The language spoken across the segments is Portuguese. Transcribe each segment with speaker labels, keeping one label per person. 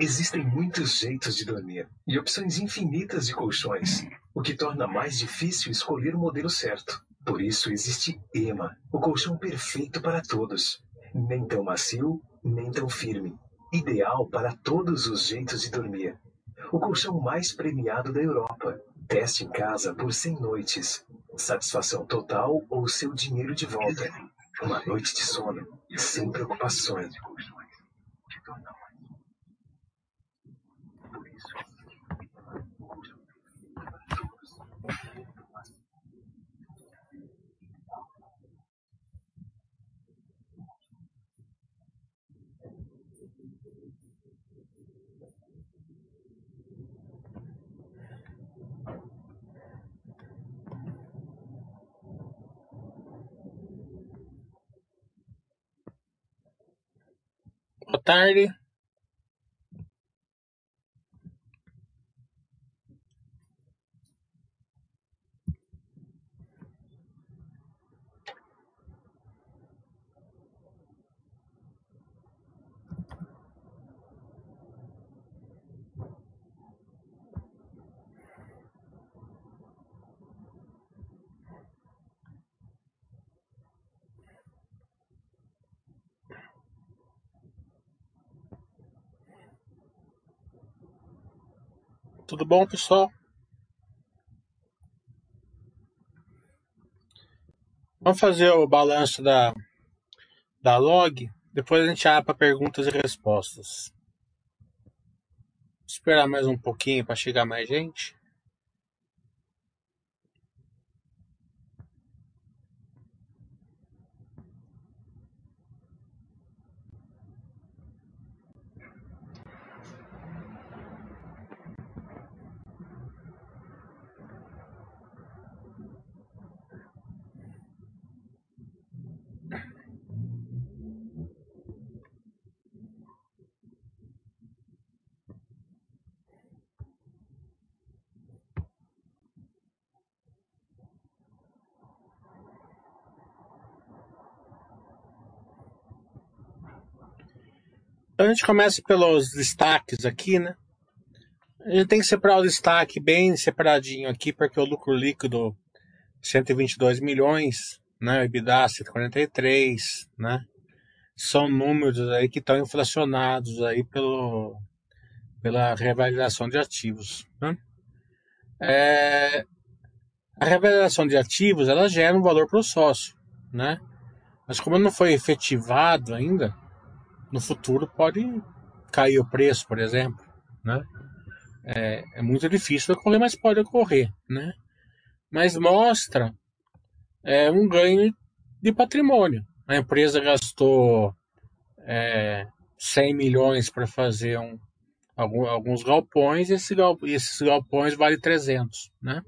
Speaker 1: Existem muitos jeitos de dormir e opções infinitas de colchões, o que torna mais difícil escolher o modelo certo. Por isso existe EMA, o colchão perfeito para todos. Nem tão macio, nem tão firme. Ideal para todos os jeitos de dormir. O colchão mais premiado da Europa. Teste em casa por 100 noites. Satisfação total ou seu dinheiro de volta. Uma noite de sono, sem preocupações.
Speaker 2: Boa Tudo bom, pessoal? Vamos fazer o balanço da, da log. Depois a gente abre para perguntas e respostas. Vou esperar mais um pouquinho para chegar mais gente. Então a gente começa pelos destaques aqui, né? A gente tem que separar o destaque bem separadinho aqui, porque o lucro líquido 122 milhões, né? O EBITDA 143, né? São números aí que estão inflacionados aí pelo, pela reavaliação de ativos, né? É, a reavaliação de ativos, ela gera um valor para o sócio, né? Mas como não foi efetivado ainda, no futuro pode cair o preço, por exemplo, né? É, é muito difícil ocorrer, mas pode ocorrer, né? Mas mostra é, um ganho de patrimônio. A empresa gastou é, 100 milhões para fazer um, alguns galpões e esse esses galpões valem 300, né?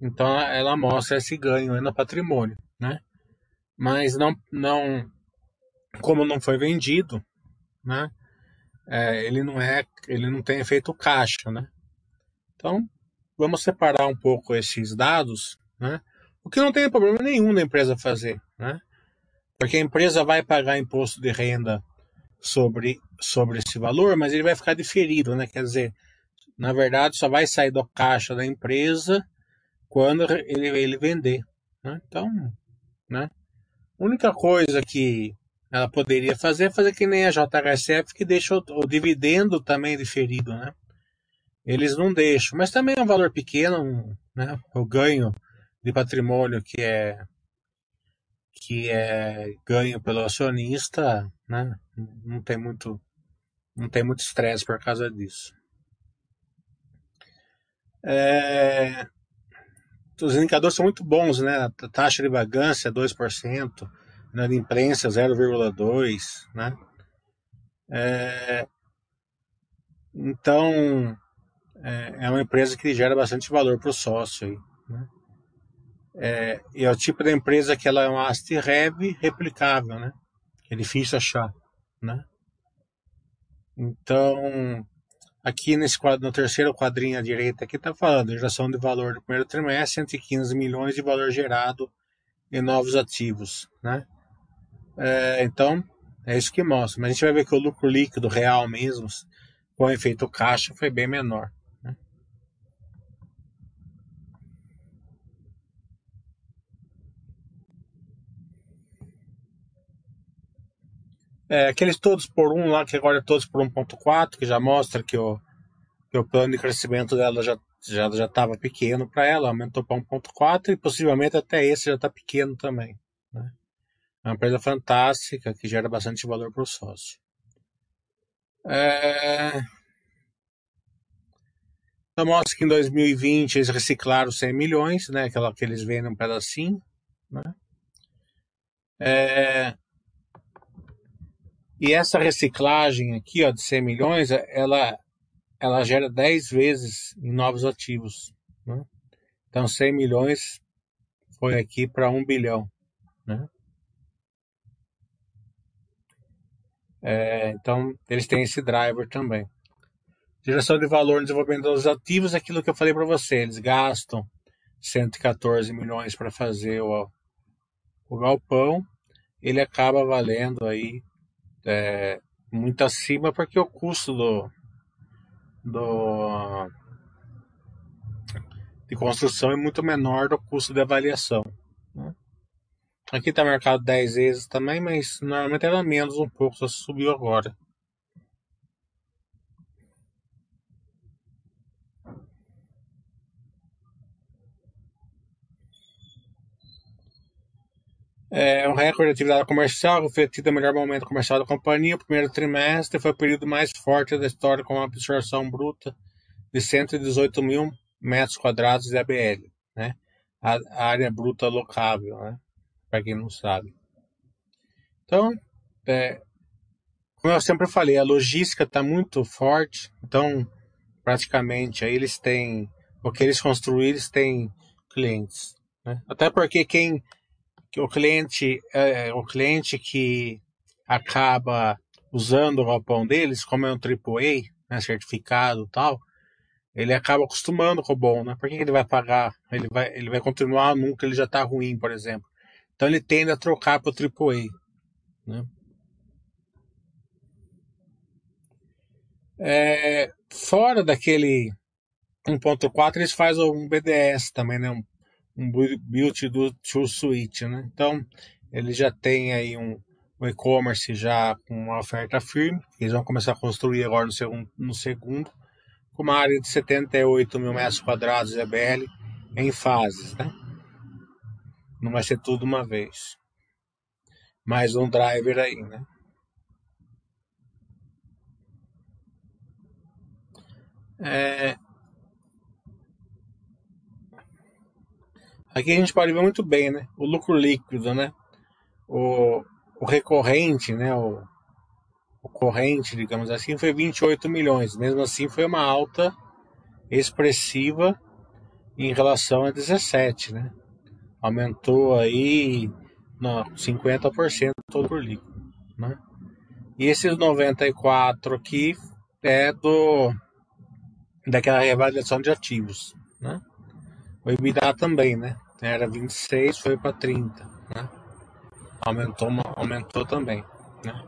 Speaker 2: Então ela mostra esse ganho no patrimônio, né? Mas não, não como não foi vendido, né? É, ele não é, ele não tem efeito caixa, né? Então, vamos separar um pouco esses dados, né? O que não tem problema nenhum da empresa fazer, né? Porque a empresa vai pagar imposto de renda sobre, sobre esse valor, mas ele vai ficar diferido, né? Quer dizer, na verdade, só vai sair do caixa da empresa quando ele, ele vender. Né? Então, né? A única coisa que ela poderia fazer, fazer que nem a JHSF, que deixa o, o, dividendo também diferido, né? Eles não deixam, mas também é um valor pequeno, né? O ganho de patrimônio que é que é ganho pelo acionista, né? Não tem muito não tem muito estresse por causa disso. É, os indicadores são muito bons, né? A taxa de vagância 2%, na imprensa 0,2, né? É, então, é, é, uma empresa que gera bastante valor para o sócio. Aí, né? é, é o tipo da empresa que ela é uma ast rev replicável, né? É difícil achar, né? Então, aqui nesse quadro, no terceiro quadrinho à direita aqui está falando geração de valor do primeiro trimestre, 115 milhões de valor gerado em novos ativos, né? É, então, é isso que mostra. Mas a gente vai ver que o lucro líquido real mesmo, com efeito caixa foi bem menor. Né? É, aqueles todos por um lá, que agora é todos por 1.4, que já mostra que o, que o plano de crescimento dela já já já estava pequeno para ela, aumentou para 1.4 e possivelmente até esse já está pequeno também. É uma empresa fantástica que gera bastante valor para o sócio. É... Então mostra que em 2020 eles reciclaram 100 milhões, né? Aquela que eles vendem um pedacinho, né? É... E essa reciclagem aqui, ó, de 100 milhões, ela, ela gera 10 vezes em novos ativos, né? Então 100 milhões foi aqui para 1 bilhão, né? É, então eles têm esse driver também. Geração de valor no desenvolvimento dos ativos, aquilo que eu falei para você, eles gastam 114 milhões para fazer o, o galpão, ele acaba valendo aí é, muito acima porque o custo do, do de construção é muito menor do custo de avaliação. Aqui está marcado 10 vezes também, mas normalmente era menos um pouco, só subiu agora. É um recorde de atividade comercial, foi tido o melhor momento comercial da companhia. O primeiro trimestre foi o período mais forte da história, com uma absorção bruta de 118 mil metros quadrados de ABL, né? A, área bruta locável, né? Para quem não sabe. Então, é, como eu sempre falei, a logística está muito forte. Então, praticamente, aí eles têm o que eles construíram, eles têm clientes. Né? Até porque quem que o cliente, é, o cliente que acaba usando o galpão deles, como é um AAA, né, certificado tal, ele acaba acostumando com o bom, né? Por que ele vai pagar? Ele vai, ele vai continuar nunca, ele já está ruim, por exemplo. Então ele tende a trocar para o AAA, né? É, fora daquele 1.4, eles fazem um BDS também, né? Um um build do True Suite, né? Então, ele já tem aí um, um e-commerce já com uma oferta firme, eles vão começar a construir agora no segundo, no segundo com uma área de 78 mil metros quadrados de EBL em fases, né? Não vai ser tudo uma vez. Mais um driver aí, né? É, Aqui a gente pode ver muito bem, né? O lucro líquido, né? O, o recorrente, né? O, o corrente, digamos assim, foi 28 milhões. Mesmo assim, foi uma alta expressiva em relação a 17, né? Aumentou aí no, 50% todo por líquido, né? E esses 94 aqui é do daquela reavaliação de ativos, né? O EBITDA também, né? Era 26, foi para 30, né? Aumentou, aumentou também, né?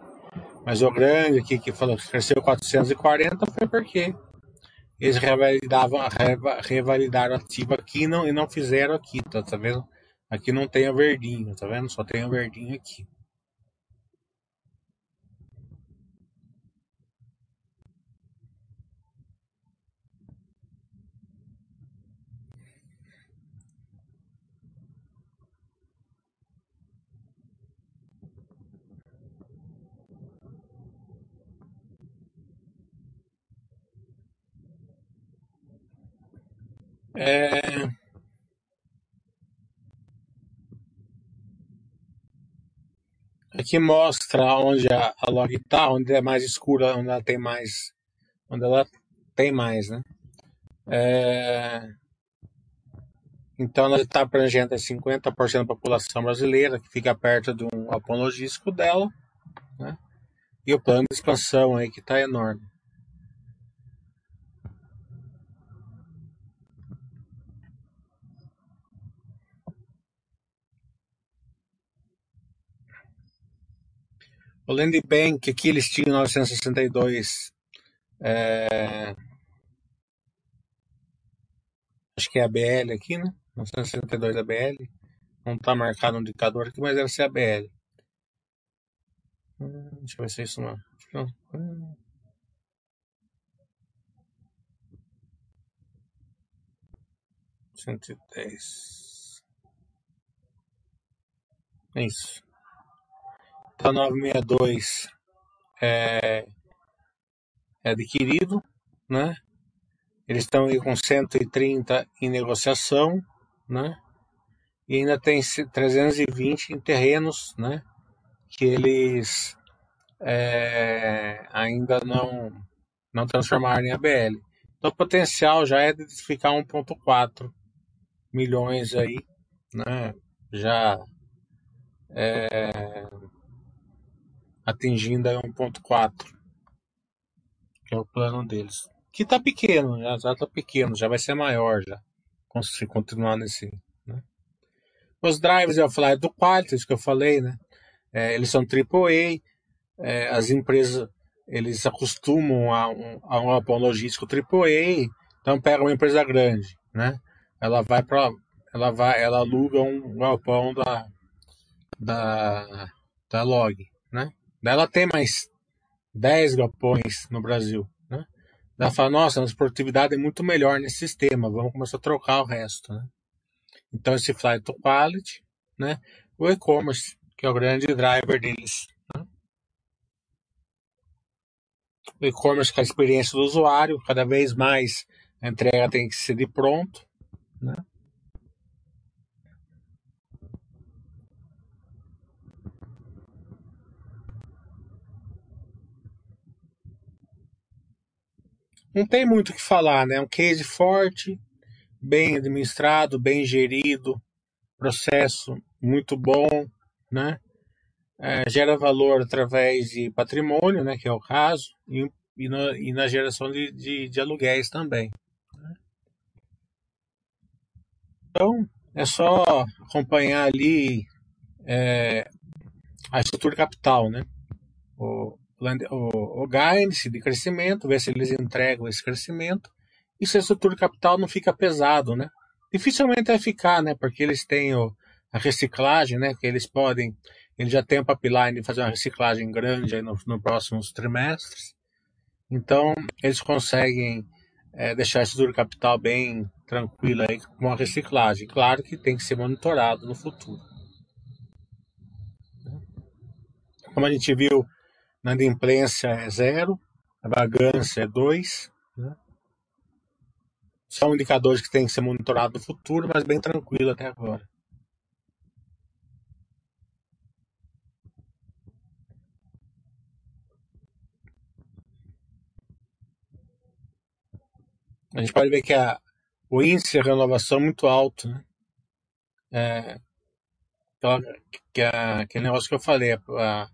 Speaker 2: Mas o grande aqui que falou que cresceu 440 foi porque eles revalidavam, revalidaram ativo aqui não, e não fizeram aqui, tá, tá vendo? Aqui não tem o verdinho, tá vendo? Só tem o verdinho aqui. É... Aqui mostra onde a, a log está, onde é mais escura, onde ela tem mais, onde ela tem mais, né? É... Então ela está abrangendo 50% da população brasileira, que fica perto de um logístico dela, né? E o plano de expansão aí que está enorme. O Land Bank, aqui eles tinham 962 É, acho que é a BL aqui, né? 962 ABL. Não está marcado no indicador aqui, mas deve ser a BL. Hum, deixa eu ver se é isso não. Cento e dez. É isso. Então, 962 é, é adquirido, né? Eles estão aí com 130 em negociação, né? E ainda tem 320 em terrenos, né? Que eles é, ainda não, não transformaram em ABL. Então o potencial já é de ficar 1,4 milhões aí, né? Já é, atingindo aí 1,4, que é o plano deles. Que tá pequeno, já, já tá pequeno, já vai ser maior já, se continuar nesse, né? Os drivers, eu falei do Quality, que eu falei, né? É, eles são AAA, é, as empresas eles acostumam a um, a um galpão logístico AAA, então pega uma empresa grande, né? Ela vai para ela vai, ela aluga um galpão da da da log, né? Ela tem mais 10 galpões no Brasil, né? Ela fala, nossa, a produtividade é muito melhor nesse sistema, vamos começar a trocar o resto, né? Então esse flight to quality, né? O e-commerce, que é o grande driver deles. Né? O e-commerce com a experiência do usuário, cada vez mais a entrega tem que ser de pronto, né? Não tem muito o que falar, né? Um case forte, bem administrado, bem gerido, processo muito bom, né? É, gera valor através de patrimônio, né, que é o caso, e, e, no, e na geração de, de, de aluguéis também. Né? Então, é só acompanhar ali é, a estrutura capital, né? O, o, o guidance de crescimento, ver se eles entregam esse crescimento e se a estrutura capital não fica pesado, né? Dificilmente vai ficar, né? Porque eles têm o, a reciclagem, né? Que eles podem, eles já têm o pipeline de fazer uma reciclagem grande aí nos no próximos trimestres. Então, eles conseguem é, deixar a estrutura capital bem tranquila aí com a reciclagem. Claro que tem que ser monitorado no futuro. Como a gente viu, na inadimplência é zero, a vagância é dois, né? São indicadores que têm que ser monitorados no futuro, mas bem tranquilo até agora. A gente pode ver que a, o índice de renovação é muito alto, né? É, que, a, aquele negócio que eu falei, a,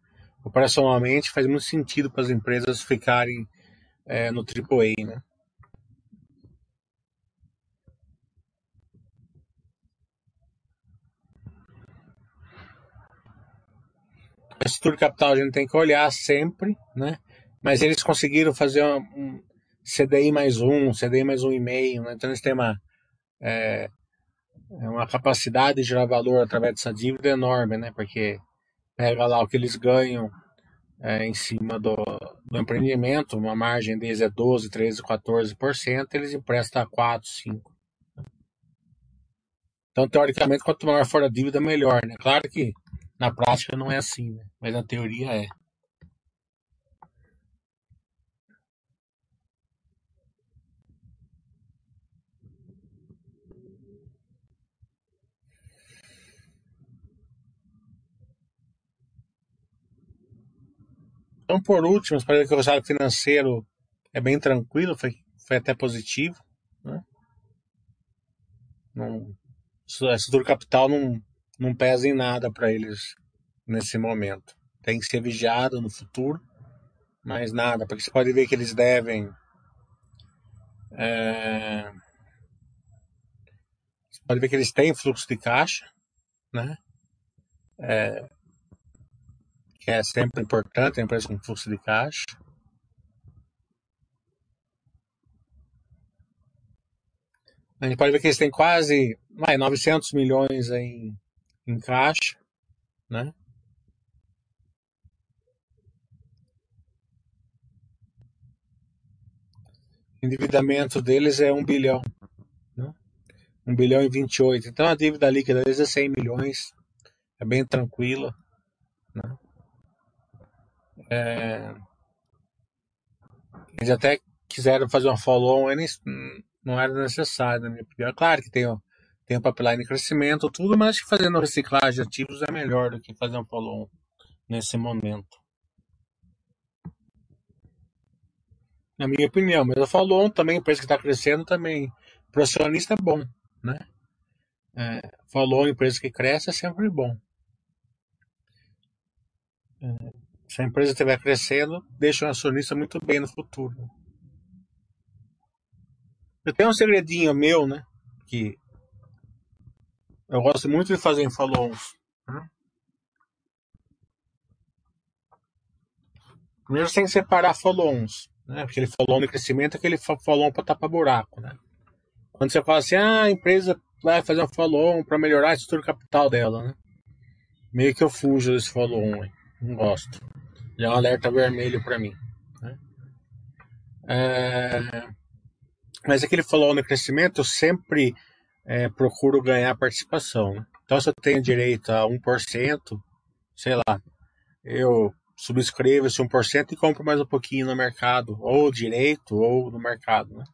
Speaker 2: operacionalmente faz muito sentido para as empresas ficarem é, no AAA, né? A estrutura capital a gente tem que olhar sempre, né? Mas eles conseguiram fazer um, CDI mais um, CDI mais um e meio, né? Então eles têm uma, é, é, uma capacidade de gerar valor através dessa dívida enorme, né? Porque pega lá o que eles ganham é, em cima do, do empreendimento, uma margem deles é 12, 13, 14%, eles emprestam a 4, 5. Então, teoricamente, quanto maior for a dívida, melhor, né? Claro que na prática não é assim, né? Mas na teoria é. Então, por último, para que o resultado financeiro é bem tranquilo, foi, foi até positivo. Né? Não, a estrutura capital não, não pesa em nada para eles nesse momento. Tem que ser vigiado no futuro, mas nada, porque você pode ver que eles devem. É, você pode ver que eles têm fluxo de caixa, né? É, que é sempre importante, a empresa com fluxo de caixa. A gente pode ver que eles têm quase mais 900 milhões em, em caixa, né? O endividamento deles é 1 bilhão, né? 1 bilhão e 28. Então a dívida líquida deles é 100 milhões, é bem tranquila, né? É... Eles até quiseram fazer uma follow-on, não era necessário, na minha opinião. É claro que tem, tem um pipeline crescimento, tudo, mas acho que fazendo reciclagem de ativos é melhor do que fazer um follow-on nesse momento. Na minha opinião, mas o follow-on também, empresa que está crescendo também, para acionista é bom, né? É, follow-on, empresa que cresce é sempre bom. É, se a empresa estiver crescendo, deixa o acionista muito bem no futuro. Eu tenho um segredinho meu, né? Que eu gosto muito de fazer em follow-ons. Né? Primeiro você tem que separar follow-ons. Né? Aquele follow-on de crescimento aquele follow-on para tapar buraco. Né? Quando você fala assim, ah, a empresa vai fazer um follow-on para melhorar a estrutura capital dela. Né? Meio que eu fujo desse follow-on. Não gosto. Já é um alerta vermelho para mim. Né? É... Mas aquele falou no crescimento, eu sempre é, procuro ganhar participação. Né? Então, se eu tenho direito a 1%, sei lá, eu subscrevo esse 1% e compro mais um pouquinho no mercado, ou direito, ou no mercado. Né?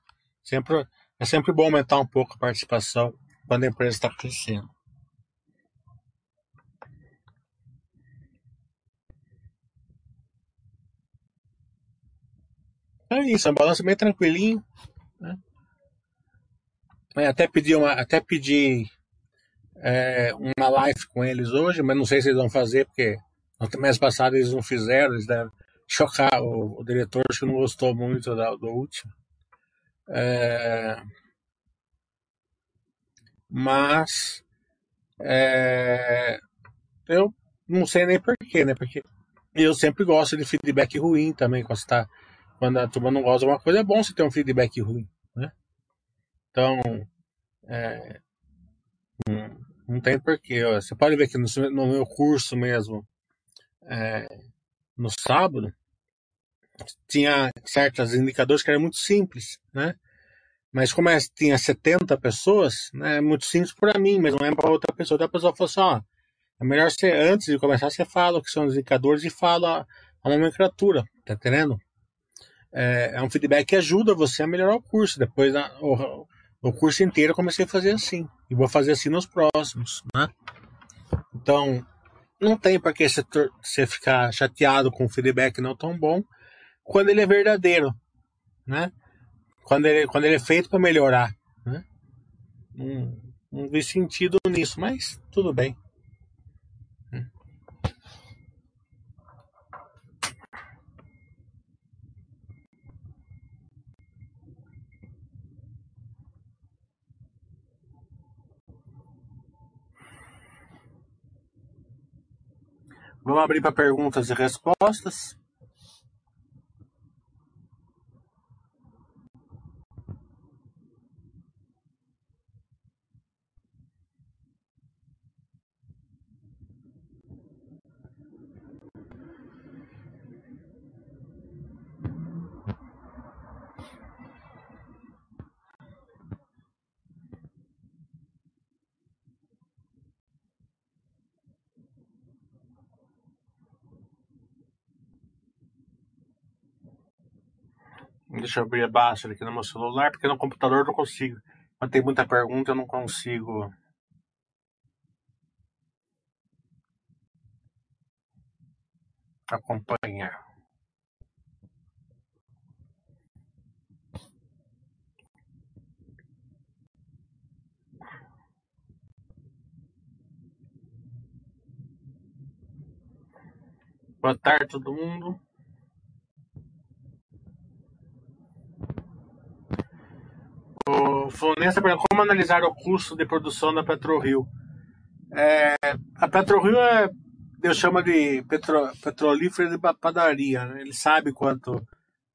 Speaker 2: Sempre, é sempre bom aumentar um pouco a participação quando a empresa está crescendo. É isso, é um balanço bem tranquilinho. Né? Até pedi, uma, até pedi é, uma live com eles hoje, mas não sei se eles vão fazer, porque no mês passado eles não fizeram, eles devem chocar. O, o diretor acho que não gostou muito da, do último. É, mas é, eu não sei nem porquê, né? Porque eu sempre gosto de feedback ruim também, quando, tá, quando a turma não gosta de uma coisa, é bom você ter um feedback ruim. Né? Então, é, não, não tem porquê. Você pode ver que no, no meu curso mesmo, é, no sábado, tinha certos indicadores que eram muito simples, né? Mas como é, tinha 70 pessoas, né, é muito simples para mim, mas não é para outra pessoa. Então a pessoa falou assim, ó, é melhor você, antes de começar, você fala o que são os indicadores e fala a nomenclatura, tá entendendo? É, é um feedback que ajuda você a melhorar o curso. Depois, na, o, o curso inteiro eu comecei a fazer assim. E vou fazer assim nos próximos, né? Então, não tem para que você, ficar chateado com um feedback não tão bom quando ele é verdadeiro, né? Quando ele, quando ele é feito para melhorar, né? Não, não vi sentido nisso, mas tudo bem. Vamos abrir para perguntas e respostas. Deixa eu abrir a baixa aqui no meu celular, porque no computador eu não consigo. Quando tem muita pergunta, eu não consigo. Acompanhar. Boa tarde, todo mundo. O Fluminense pergunta como analisar o custo de produção da PetroRio. É, a PetroRio é, Deus chama de petro, petrolífera de padaria. Né? Ele sabe quanto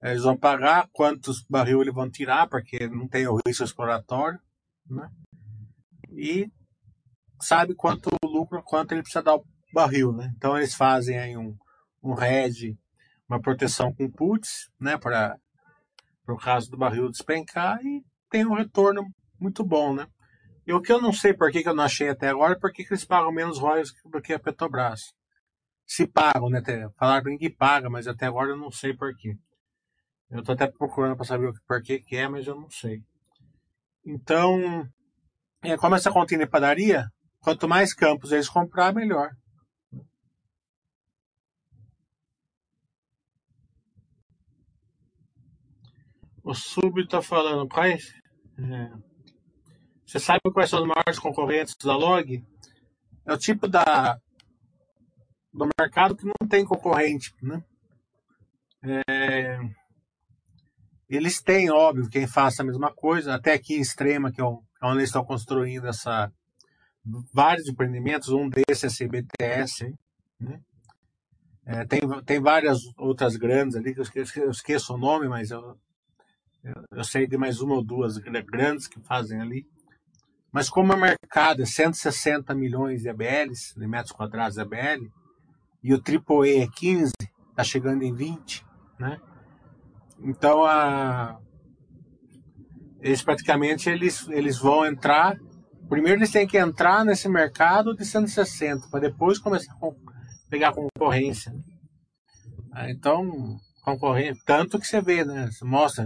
Speaker 2: é, eles vão pagar, quantos barril eles vão tirar, porque não tem o risco exploratório. né? E sabe quanto lucro, quanto ele precisa dar o barril, né? Então eles fazem aí um, um hedge, uma proteção com puts, né? Para o caso do barril despencar e tem um retorno muito bom, né? E o que eu não sei por que, que eu não achei até agora, é por que, que eles pagam menos royalties do que a Petrobras. Se pagam, né? Falaram que paga, mas até agora eu não sei por quê. Eu estou até procurando para saber por que, que é, mas eu não sei. Então, é, como essa continha de padaria, quanto mais campos eles comprar, melhor. O Sub está falando, quais. É, você sabe quais são os maiores concorrentes da Log? É o tipo da, do mercado que não tem concorrente, né? É, eles têm, óbvio, quem faça a mesma coisa, até aqui em Extrema, que é onde eles estão construindo essa vários empreendimentos, um desses é CBTS, né? É, tem, tem várias outras grandes ali, que eu esqueço, eu esqueço o nome, mas eu, eu, sei de mais uma ou duas grandes que fazem ali. Mas como o mercado é 160 milhões de ABLs, de metros quadrados de ABL, e o AAA é 15, está chegando em 20, né? Então, a, eles praticamente eles, eles vão entrar. Primeiro eles têm que entrar nesse mercado de 160, para depois começar a pegar concorrência. Então, concorrência, tanto que você vê, né? Você mostra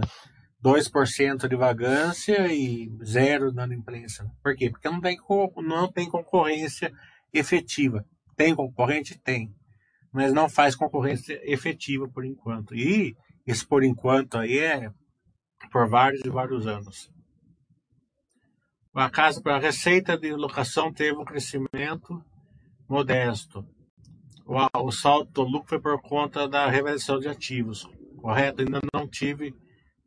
Speaker 2: 2% de vagância e zero na imprensa. Por quê? Porque não tem, não tem concorrência efetiva. Tem concorrente? Tem. Mas não faz concorrência efetiva por enquanto. E esse por enquanto aí é por vários e vários anos. A casa para a receita de locação teve um crescimento modesto. O, o salto do lucro foi por conta da revelação de ativos. Correto? Ainda não tive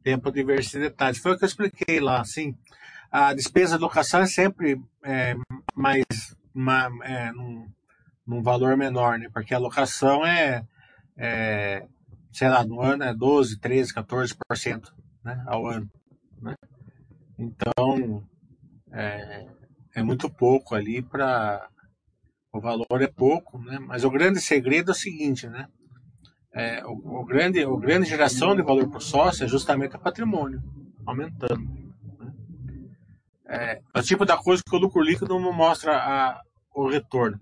Speaker 2: tempo de detalhes. Foi o que eu expliquei lá, assim. A despesa de locação é sempre é, mais uma, é, num, num, valor menor, né? Porque a locação é, é, sei lá, no ano é 12, 13, 14% né, ao ano. Né? Então, é, é muito pouco ali para. O valor é pouco, né? mas o grande segredo é o seguinte, né? É, o, o, grande, o grande geração de valor por sócio é justamente o patrimônio, aumentando. Né? É, é, o tipo da coisa que o lucro líquido não mostra a, o retorno.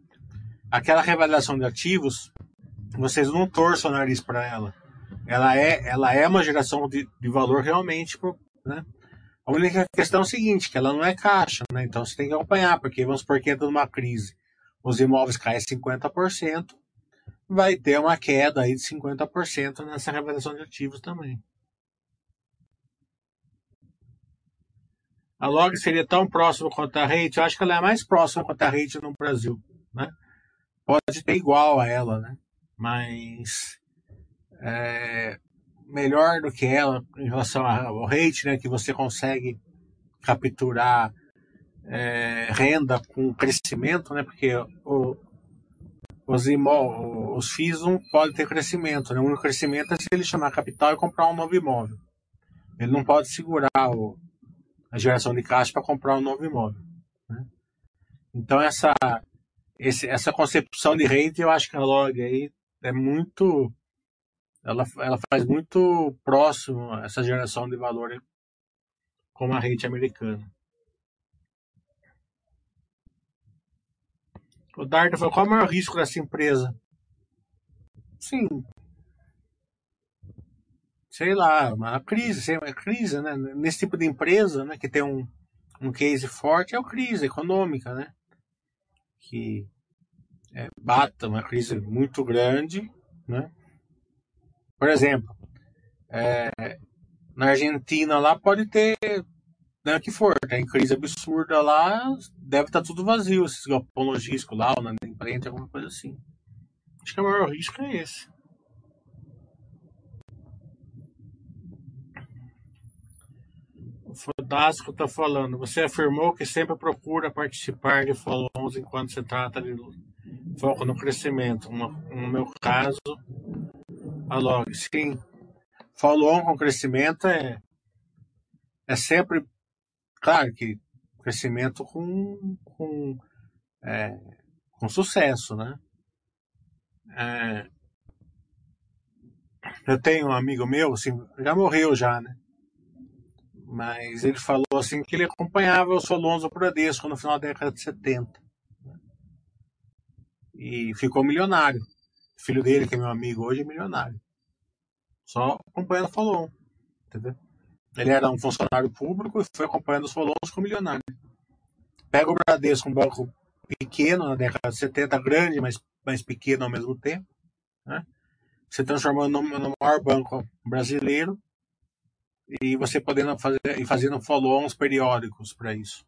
Speaker 2: Aquela revelação de ativos, vocês não torçam o nariz para ela. Ela é, ela é uma geração de, de valor realmente. Né? A única questão é o seguinte, que ela não é caixa, né? então você tem que acompanhar, porque vamos supor que entra numa crise, os imóveis caem 50%, vai ter uma queda aí de 50% nessa revelação de ativos também. A log seria tão próxima quanto a rate, eu acho que ela é mais próxima quanto a rate no Brasil, né? Pode ter igual a ela, né? Mas é, melhor do que ela em relação ao rate, né? Que você consegue capturar é, renda com crescimento, né? Porque o, os, imó os FIIs não podem ter crescimento. Né? O único crescimento é se ele chamar capital e comprar um novo imóvel. Ele não pode segurar o, a geração de caixa para comprar um novo imóvel. Né? Então, essa, esse, essa concepção de rede, eu acho que a Log aí é muito. Ela, ela faz muito próximo essa geração de valor como a rede americana. O Dardo falou, qual é o maior risco dessa empresa? Sim. Sei lá, uma crise, uma crise, né? Nesse tipo de empresa, né, que tem um, um case forte, é a crise econômica, né? Que é, bata uma crise muito grande, né? Por exemplo, é, na Argentina lá pode ter né, que for, tem crise absurda lá, deve estar tá tudo vazio, esses galpão logístico lá, ou na imprenta, alguma coisa assim. Acho que o maior risco é esse. O Fodástico está falando, você afirmou que sempre procura participar de follow-ons enquanto se trata de foco no crescimento. No, no meu caso, a log, sim. Follow-on com crescimento é, é sempre Claro que crescimento com, com, é, com sucesso, né? É, eu tenho um amigo meu, assim, já morreu já, né? Mas ele falou assim que ele acompanhava o Solonzo Bradesco no final da década de 70. Né? E ficou milionário. O filho dele, que é meu amigo hoje, é milionário. Só acompanhando o Solon. Entendeu? Ele era um funcionário público e foi acompanhando os Solons com milionário. Pega o Bradesco, um banco pequeno na década de 70, grande, mas, mas pequeno ao mesmo tempo. Né? Se transformando no, no maior banco brasileiro e você podendo fazer e fazendo follow-ons periódicos para isso.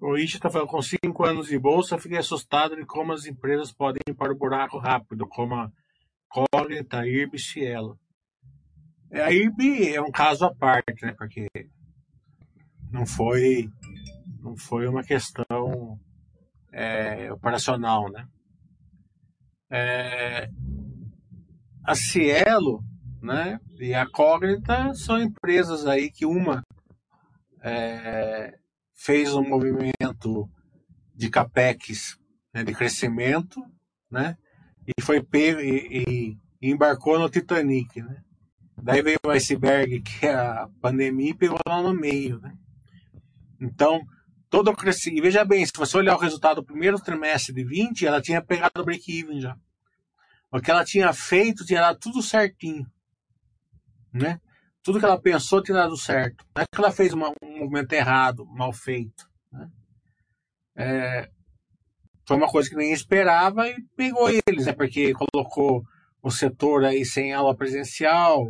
Speaker 2: O Ishi está falando, com cinco anos de bolsa, fiquei assustado de como as empresas podem ir para o buraco rápido, como a Cognita, a IRB e Cielo. É, a IRB é um caso à parte, né? Porque não foi, não foi uma questão é, operacional, né? É, a Cielo né, e a Cognita são empresas aí que uma é, fez um movimento de capex né, de crescimento, né, e foi e, e, embarcou no Titanic, né. Daí veio o iceberg, que é a pandemia, e pegou lá no meio, né. Então, todo o crescimento. Veja bem, se você olhar o resultado do primeiro trimestre de 20, ela tinha pegado o break-even já. O que ela tinha feito tinha dado tudo certinho. Né? Tudo que ela pensou tinha dado certo. Não é que ela fez uma, um movimento errado, mal feito. Né? É, foi uma coisa que nem esperava e pegou eles, né? porque colocou o setor aí sem aula presencial,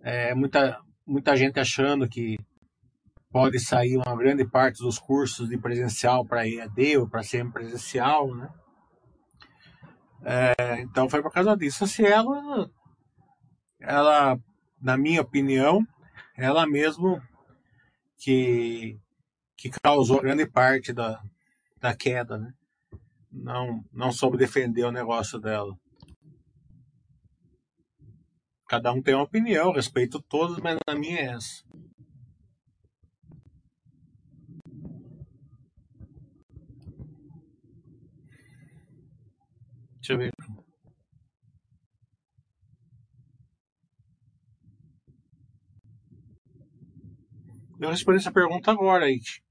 Speaker 2: é, muita, muita gente achando que pode sair uma grande parte dos cursos de presencial para EAD ou para semi-presencial, né? É, então foi por causa disso. A Cielo, ela, na minha opinião, ela mesmo que, que causou grande parte da, da queda, né? Não, não soube defender o negócio dela. Cada um tem uma opinião, respeito todos, mas na minha é essa. Deixa eu ver. Eu respondi essa pergunta agora, It.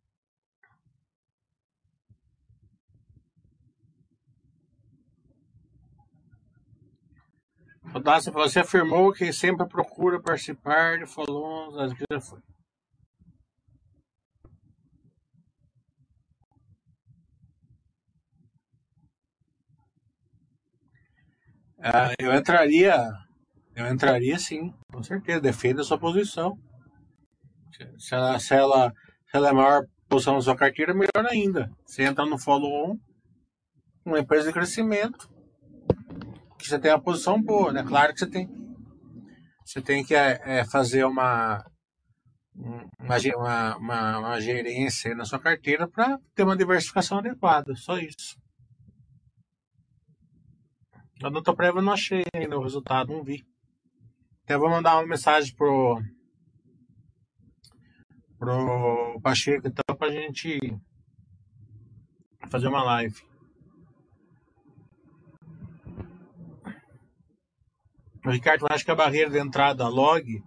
Speaker 2: Audácia, você afirmou que sempre procura participar de fóruns, acho que já foi. Ah, eu entraria, eu entraria sim, com certeza. Defenda a sua posição. Se ela, se ela, se ela é a maior posição na sua carteira, melhor ainda. Você entra no follow-on, uma empresa de crescimento, que você tem uma posição boa, né? Claro que você tem, você tem que é, fazer uma, uma, uma, uma gerência na sua carteira para ter uma diversificação adequada, só isso. A nota prévia eu não achei ainda o resultado, não vi. Eu vou mandar uma mensagem pro pro Pacheco então pra gente fazer uma live. O Ricardo, acho que a barreira de entrada log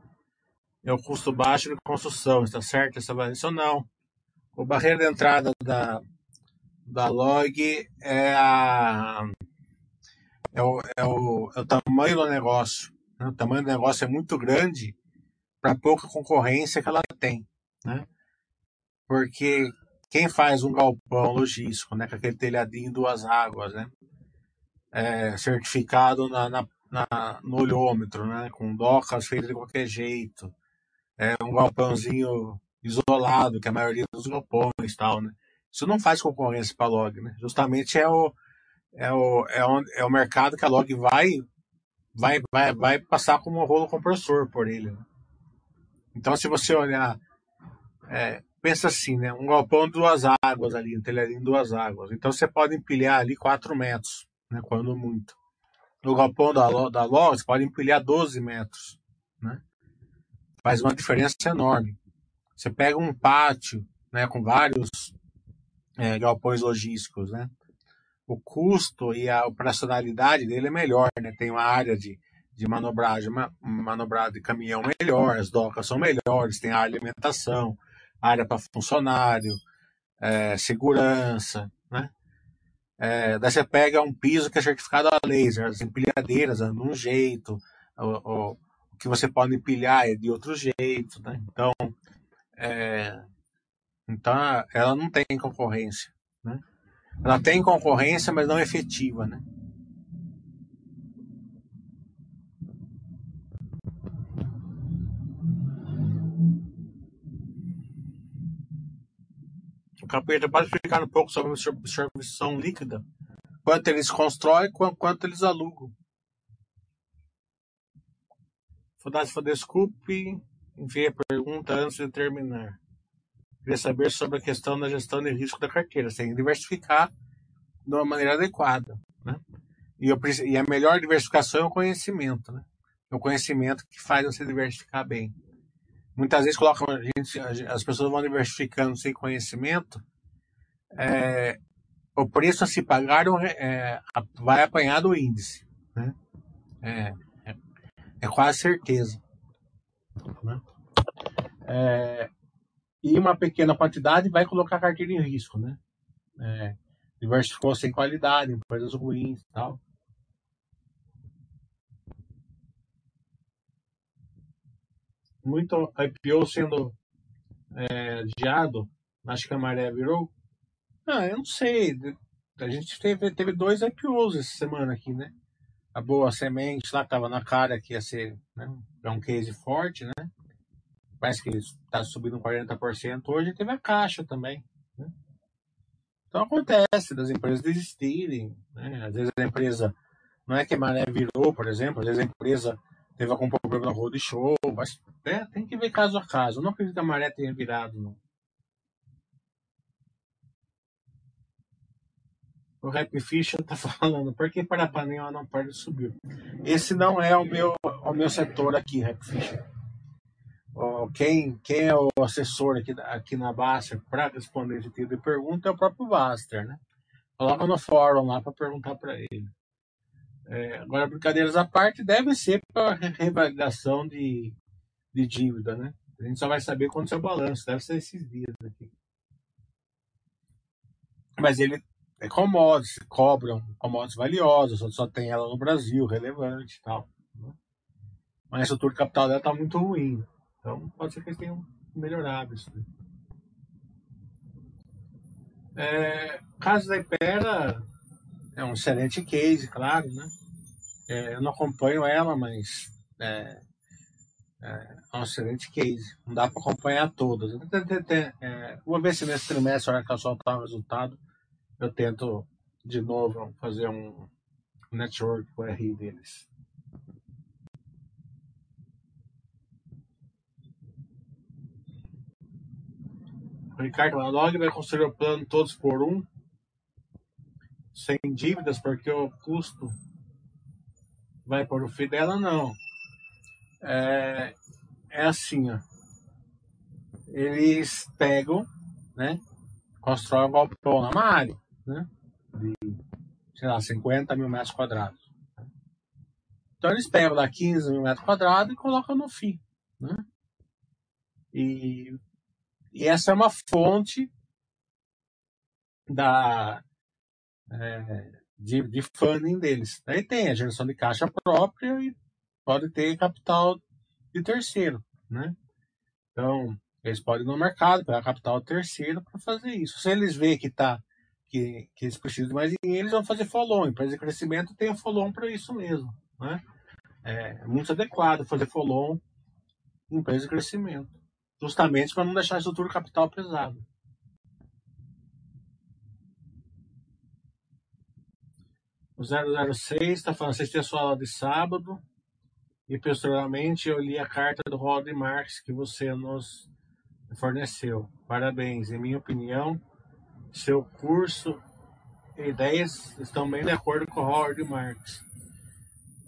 Speaker 2: é o custo baixo de construção, está certo? Essa Isso não. O barreira de entrada da, da log é a é o, é o, é o tamanho do negócio. Né? O tamanho do negócio é muito grande para pouca concorrência que ela tem. Né? Porque quem faz um galpão logístico, né, com aquele telhadinho duas águas, né, é, certificado na, na, na, no olhômetro, né, com docas feitas de qualquer jeito, é um galpãozinho isolado, que a maioria dos galpões tal, né, isso não faz concorrência para a log, né, justamente é o, é o, é o, é o mercado que a log vai, vai, vai, vai passar como um rolo compressor por ele. Né? Então, se você olhar, é, pensa assim, né? Um galpão duas águas ali, um telhadinho duas águas. Então, você pode empilhar ali 4 metros, né? Quando muito. no galpão da, da loja, você pode empilhar 12 metros. Né? Faz uma diferença enorme. Você pega um pátio né, com vários é, galpões logísticos, né? o custo e a operacionalidade dele é melhor, né? Tem uma área de, de manobragem, manobrado de caminhão melhor, as docas são melhores, tem a alimentação, área para funcionário, é, segurança, né? É, daí você pega um piso que é certificado a laser, as empilhadeiras andam de um jeito, o, o, que você pode empilhar é de outro jeito, né? Então, é, então ela não tem concorrência, né? Ela tem concorrência, mas não efetiva, né? Capeta pode explicar um pouco sobre a absorção líquida? Quanto eles constroem, quanto eles alugam. Fodácio, desculpe, enviei a pergunta antes de terminar. Queria saber sobre a questão da gestão de risco da carteira. Você tem que diversificar de uma maneira adequada. Né? E, eu, e a melhor diversificação é o conhecimento. Né? É o conhecimento que faz você diversificar bem. Muitas vezes colocam a gente, as pessoas vão diversificando sem conhecimento. É, o preço a se pagar é, vai apanhar do índice. Né? É, é, é quase certeza. Né? É, e uma pequena quantidade vai colocar a carteira em risco, né? É, diversificou sem qualidade, empresas ruins e tal. Muito IPO sendo é, adiado, acho que a maré virou. Ah, eu não sei. A gente teve, teve dois IPOs essa semana aqui, né? A boa semente lá estava na cara que ia ser né, é um case forte, né? parece que está subindo 40%. Hoje teve a Caixa também. Né? Então acontece das empresas desistirem. Né? Às vezes a empresa, não é que a maré virou, por exemplo, às vezes a empresa teve algum problema no road show, mas é, tem que ver caso a caso. Eu não acredito que a maré tenha virado, não. O Rap Fischer está falando, por que Parapanema não pode subir? Esse não é o meu, o meu setor aqui, Rap Fischer quem, quem é o assessor aqui, aqui na Baster para responder esse tipo de pergunta é o próprio Baster, né? Coloca no fórum lá para perguntar para ele. É, agora, brincadeiras à parte, deve ser para revalidação de, de dívida, né? A gente só vai saber quando seu balanço, deve ser esses dias aqui. Mas ele é commodities, cobram commodities valiosas, só, tem ela no Brasil, relevante e tal. Né? Mas a estrutura de capital dela está muito ruim. Então, pode ser que eles tenham melhorado isso. Né? É, caso da Ipera é um excelente case, claro, né? É, eu não acompanho ela, mas é, é, um excelente case. Não dá para acompanhar todas. É, vou ver se nesse trimestre, a hora que eu soltar o resultado, eu tento de novo fazer um network com o RI deles. Ricardo Lalog vai construir o plano todos por um, sem dívidas, porque o custo vai para o fim dela, não. É, é assim, ó. Eles pegam, né? Constroem um galpão na área, né? De, sei lá, 50 mil metros quadrados. Então eles pegam lá 15 mil metros quadrados e colocam no fim, né? E e essa é uma fonte da, é, de, de funding deles. Daí tem a geração de caixa própria e pode ter capital de terceiro, né? Então, eles podem ir no mercado pegar capital terceiro para fazer isso. Se eles verem que tá que, que eles precisam de mais dinheiro, eles vão fazer follow. Empresa de crescimento tem follow para isso mesmo, né? É muito adequado fazer follow em empresa de crescimento justamente para não deixar a estrutura capital pesada. O 006 está falando, assisti a sua aula de sábado e posteriormente eu li a carta do Rod Marx que você nos forneceu. Parabéns. Em minha opinião, seu curso e ideias estão bem de acordo com o Howard Marx.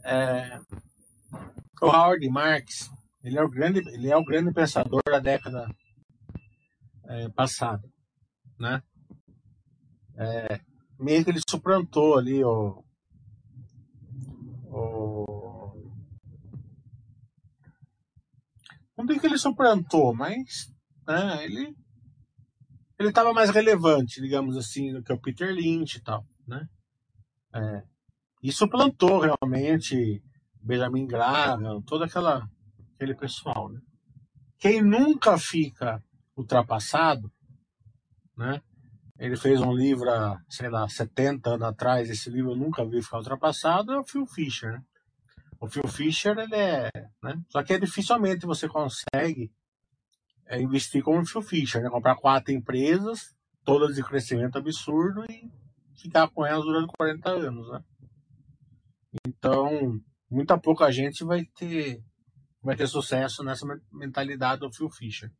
Speaker 2: É, o Howard Marks, ele é o grande, ele é o grande pensador da década é, passada, né? É, meio que ele suplantou ali o, o não digo que ele suplantou, mas né, ele ele estava mais relevante, digamos assim, do que o Peter Lynch e tal, né? É, e suplantou realmente Benjamin Graham, todo aquela, aquele pessoal, né? Quem nunca fica ultrapassado, né? Ele fez um livro há, sei lá, 70 anos atrás, esse livro eu nunca vi ficar ultrapassado, é o Phil Fisher, né? O Phil Fisher, ele é, né? Só que é dificilmente você consegue é, investir como o Phil Fisher, né? Comprar quatro empresas, todas de crescimento absurdo e ficar com elas durante 40 anos, né? Então, muita pouca gente vai ter vai ter sucesso nessa mentalidade do Phil Fisher.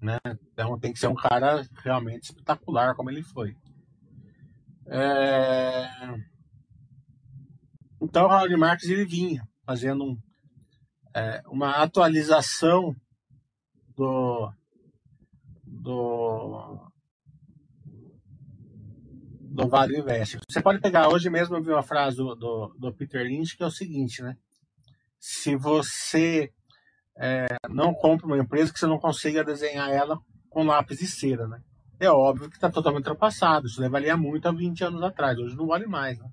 Speaker 2: Né? Então tem que ser um cara realmente espetacular como ele foi. É... Então o Howard Marks ele vinha fazendo um, é, uma atualização do, do, do Vale Invest. Você pode pegar, hoje mesmo eu vi uma frase do, do, do Peter Lynch que é o seguinte, né? Se você é, não compra uma empresa que você não consiga desenhar ela com lápis e cera, né? É óbvio que está totalmente ultrapassado. Isso valia muito há 20 anos atrás. Hoje não vale mais, né?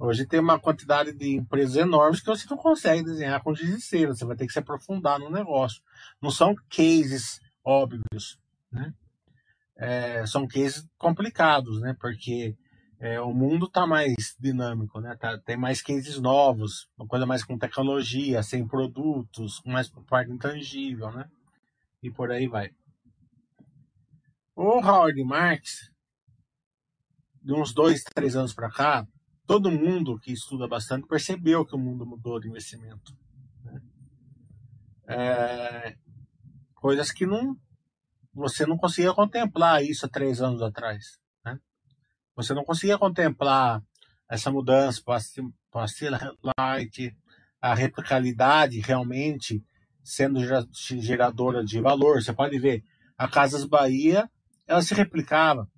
Speaker 2: Hoje tem uma quantidade de empresas enormes que você não consegue desenhar com giz e cera. Você vai ter que se aprofundar no negócio. Não são cases óbvios, né? É, são cases complicados, né? Porque é, o mundo está mais dinâmico, né? Tá, tem mais cases novos, uma coisa mais com tecnologia, sem produtos, mais parte intangível, né? E por aí vai. O Howard Marks, de uns dois, três anos para cá, todo mundo que estuda bastante percebeu que o mundo mudou de investimento. Né? É, coisas que não você não conseguia contemplar isso há três anos atrás. Você não conseguia contemplar essa mudança para a Light, a replicabilidade realmente sendo geradora de valor. Você pode ver, a Casas Bahia, ela se replicava.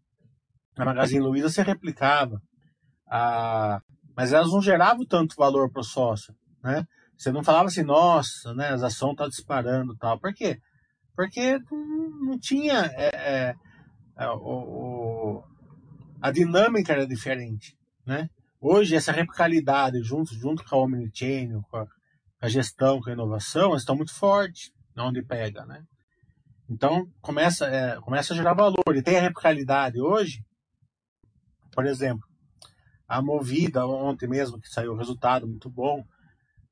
Speaker 2: A Magazine Luiza se replicava. A... Mas elas não geravam tanto valor para o sócio, né? Você não falava assim, nossa, né, as ações estão tá disparando tal. Por quê? Porque não tinha é, é, o, a dinâmica era diferente, né? Hoje, essa replicabilidade junto, junto com a Omnichannel, com a, a gestão, com a inovação, estão muito fortes onde pega, né? Então, começa, é, começa a gerar valor. E tem a replicabilidade hoje, por exemplo, a Movida, ontem mesmo, que saiu o resultado muito bom,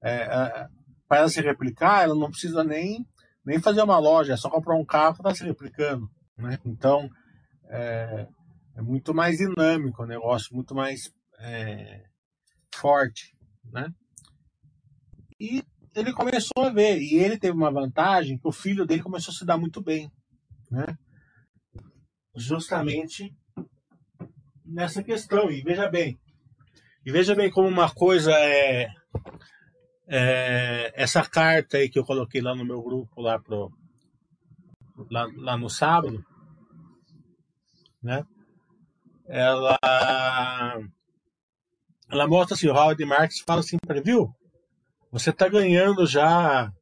Speaker 2: é, é, para ela se replicar, ela não precisa nem, nem fazer uma loja, é só comprar um carro está se replicando. Né? Então, é, muito mais dinâmico o negócio, muito mais é, forte, né? E ele começou a ver, e ele teve uma vantagem que o filho dele começou a se dar muito bem, né? Justamente nessa questão. E veja bem, e veja bem como uma coisa é, é essa carta aí que eu coloquei lá no meu grupo lá pro lá, lá no sábado, né? Ela ela mostra assim, o Howard Marks fala assim para viu? Você está ganhando já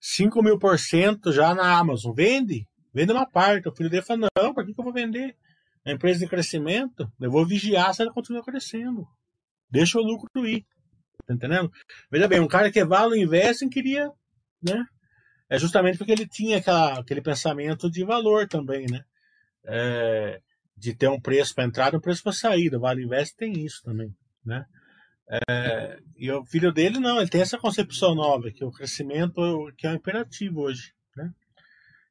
Speaker 2: 5 mil por cento já na Amazon. Vende? Vende uma parte. O filho dele fala, não, para que, que eu vou vender? A empresa de crescimento, eu vou vigiar se ela continua crescendo. Deixa o lucro ir. Tá entendendo? Veja bem, um cara que é Valo Investing queria, né? É justamente porque ele tinha aquela, aquele pensamento de valor também, né? É, de ter um preço para entrada e um preço para saída. O Vale Invest tem isso também, né? É, e o filho dele não, ele tem essa concepção nova, que o crescimento que é o imperativo hoje, né?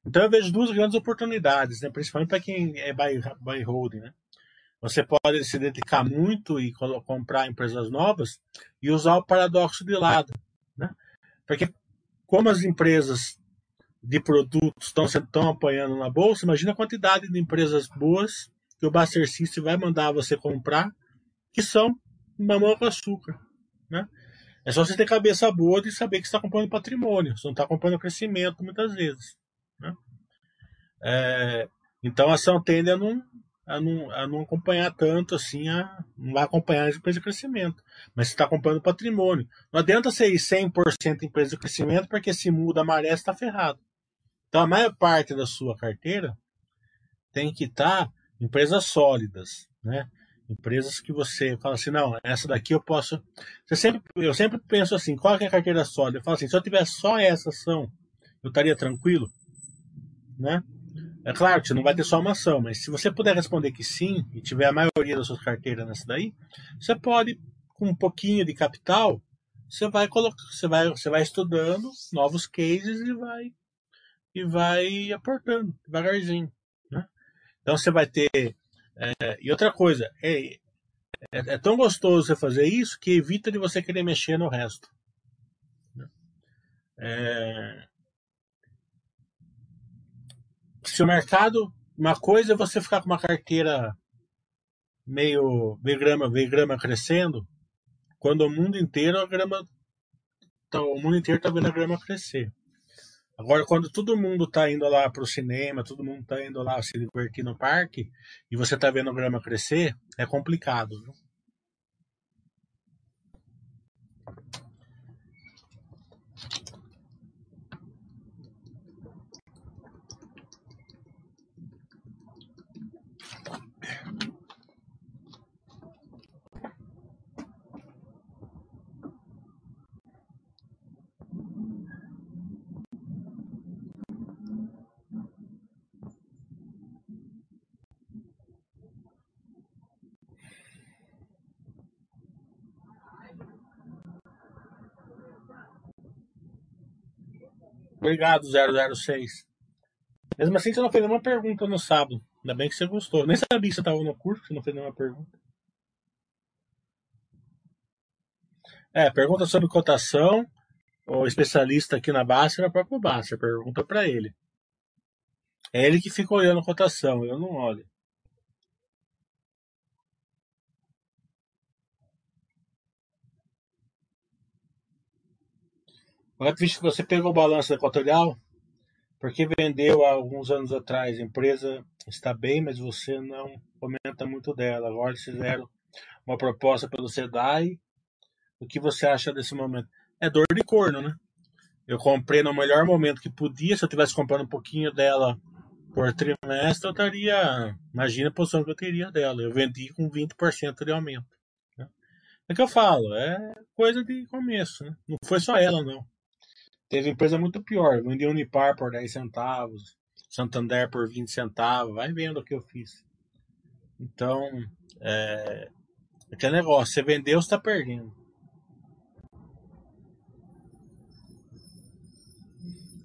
Speaker 2: Então eu vejo duas grandes oportunidades, né? principalmente para quem é buy, buy holding, né? Você pode se dedicar muito e comprar empresas novas e usar o paradoxo de lado, né? Porque como as empresas de produtos estão, estão apanhando na bolsa, imagina a quantidade de empresas boas que o Buster System vai mandar você comprar, que são mamão com açúcar, né? É só você ter cabeça boa de saber que está comprando patrimônio, você não está comprando crescimento muitas vezes. Né? É, então a ação tende a não, a não, a não acompanhar tanto assim, a, não vai acompanhar a empresa de crescimento. Mas você está comprando patrimônio. Não adianta ser 100% empresa de crescimento, porque se muda a maré, está ferrado. Então a maior parte da sua carteira tem que estar tá empresas sólidas, né? Empresas que você fala assim, não, essa daqui eu posso. Você sempre, eu sempre penso assim, qual é a carteira sólida? Eu falo assim, se eu tivesse só essa ação, eu estaria tranquilo, né? É claro que você não vai ter só uma ação, mas se você puder responder que sim, e tiver a maioria das suas carteiras nessa daí, você pode, com um pouquinho de capital, você vai colocar, você vai, você vai estudando novos cases e vai e vai aportando devagarzinho. Então você vai ter. É, e outra coisa, é, é, é, tão gostoso você fazer isso que evita de você querer mexer no resto. É, se o mercado. Uma coisa é você ficar com uma carteira meio ver grama, ver grama crescendo, quando o mundo inteiro a grama. Tá, o mundo inteiro está vendo a grama crescer. Agora, quando todo mundo está indo lá para o cinema, todo mundo está indo lá se divertir no parque, e você está vendo a grama crescer, é complicado. Viu? Obrigado, 006. Mesmo assim, você não fez nenhuma pergunta no sábado. Ainda bem que você gostou. Nem sabia que você estava no curso, você não fez nenhuma pergunta. É, pergunta sobre cotação. O especialista aqui na Basta era o próprio Basta. Pergunta para ele. É ele que fica olhando a cotação, eu não olho. Agora, visto que você pegou o balanço equatorial, porque vendeu há alguns anos atrás, a empresa está bem, mas você não comenta muito dela. Agora fizeram uma proposta pelo SEDAI. O que você acha desse momento? É dor de corno, né? Eu comprei no melhor momento que podia. Se eu tivesse comprando um pouquinho dela por trimestre, eu estaria. Imagina a posição que eu teria dela. Eu vendi com 20% de aumento. Né? É que eu falo, é coisa de começo, né? Não foi só ela, não. Teve empresa muito pior. Vendi Unipar por 10 centavos, Santander por 20 centavos. Vai vendo o que eu fiz. Então, é, aquele negócio. Você vendeu, você está perdendo.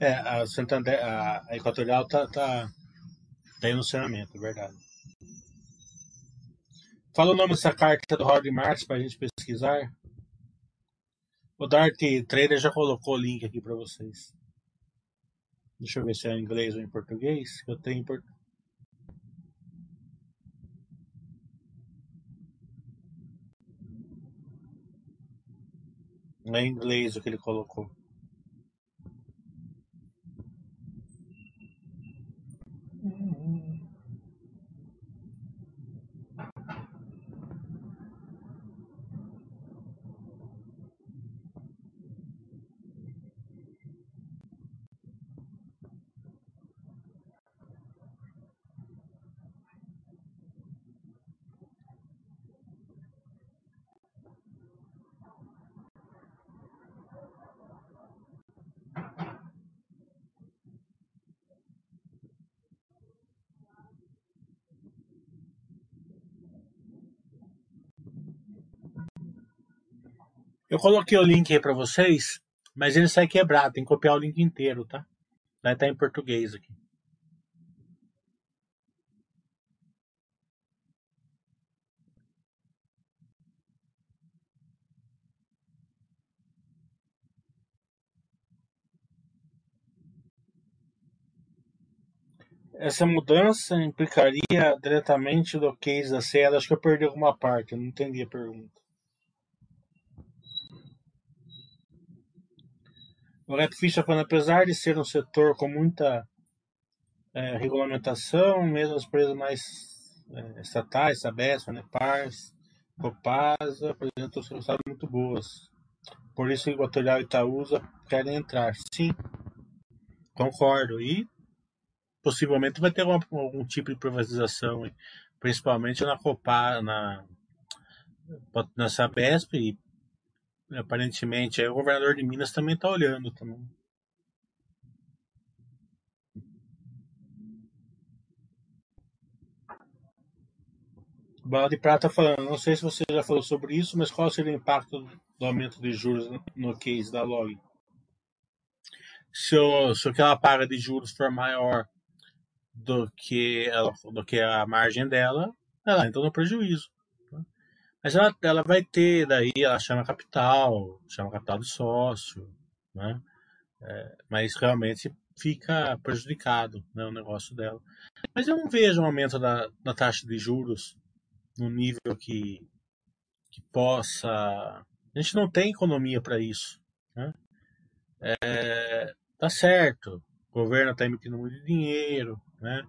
Speaker 2: É, a Santander, a, Equatorial tá, tá, tá funcionamento, é verdade. Fala o nome dessa carta do Marks para a gente pesquisar. O Dart Trader já colocou o link aqui para vocês. Deixa eu ver se é em inglês ou em português. Eu tenho em português. É em inglês o que ele colocou. Eu coloquei o link aí para vocês, mas ele sai quebrado, tem que copiar o link inteiro, tá? Vai estar em português aqui. Essa mudança implicaria diretamente do case da CL? Acho que eu perdi alguma parte, eu não entendi a pergunta. O Rap falando, apesar de ser um setor com muita é, regulamentação, mesmo as empresas mais é, estatais, Sabesp, Nepars, Copasa, apresentam resultados muito boas. Por isso, Equatorial e Itaúsa querem entrar. Sim, concordo. E possivelmente vai ter algum, algum tipo de privatização, principalmente na Copa, na, na Sabesp e aparentemente aí o governador de Minas também está olhando também. Bala de Prata falando, não sei se você já falou sobre isso, mas qual seria o impacto do aumento de juros no case da Log? Se o, se o que ela paga de juros for maior do que, ela, do que a margem dela, ela entra no prejuízo. Mas ela, ela vai ter, daí ela chama capital, chama capital de sócio, né? É, mas realmente fica prejudicado né, o negócio dela. Mas eu não vejo um aumento da, da taxa de juros no nível que, que possa. A gente não tem economia para isso. Né? É, tá certo, o governo está emitindo muito dinheiro, né?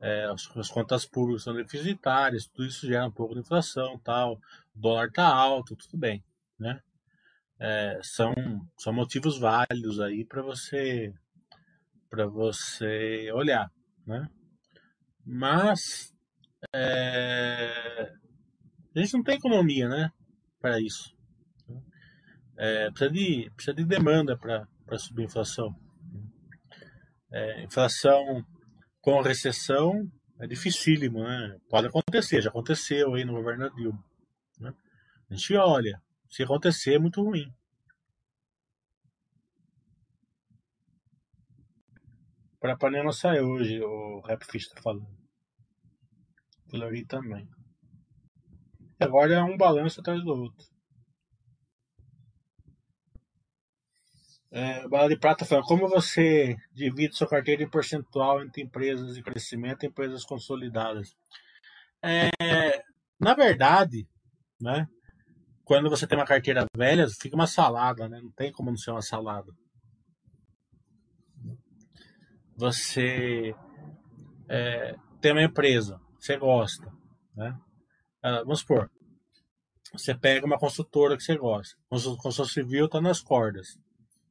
Speaker 2: É, as, as, contas públicas são deficitárias, tudo isso gera um pouco de inflação, tal, o dólar está alto, tudo bem, né? É, são, são motivos válidos aí para você para você olhar, né? Mas é, a gente não tem economia, né? Para isso. É, precisa, de, precisa de demanda para subir a inflação. É, inflação com recessão é dificílimo, né? Pode acontecer, já aconteceu aí no governo Dilma. Né? A gente olha, se acontecer é muito ruim. Para panela sai hoje, o Rap Fish tá falando. Hillary também. Agora é um balanço atrás do outro. É, Bala de Prata fala, como você divide sua carteira em percentual entre empresas de crescimento e empresas consolidadas? É, na verdade, né, quando você tem uma carteira velha, fica uma salada, né? Não tem como não ser uma salada. Você é, tem uma empresa, você gosta, né? Ah, vamos supor, você pega uma consultora que você gosta. Construção civil está nas cordas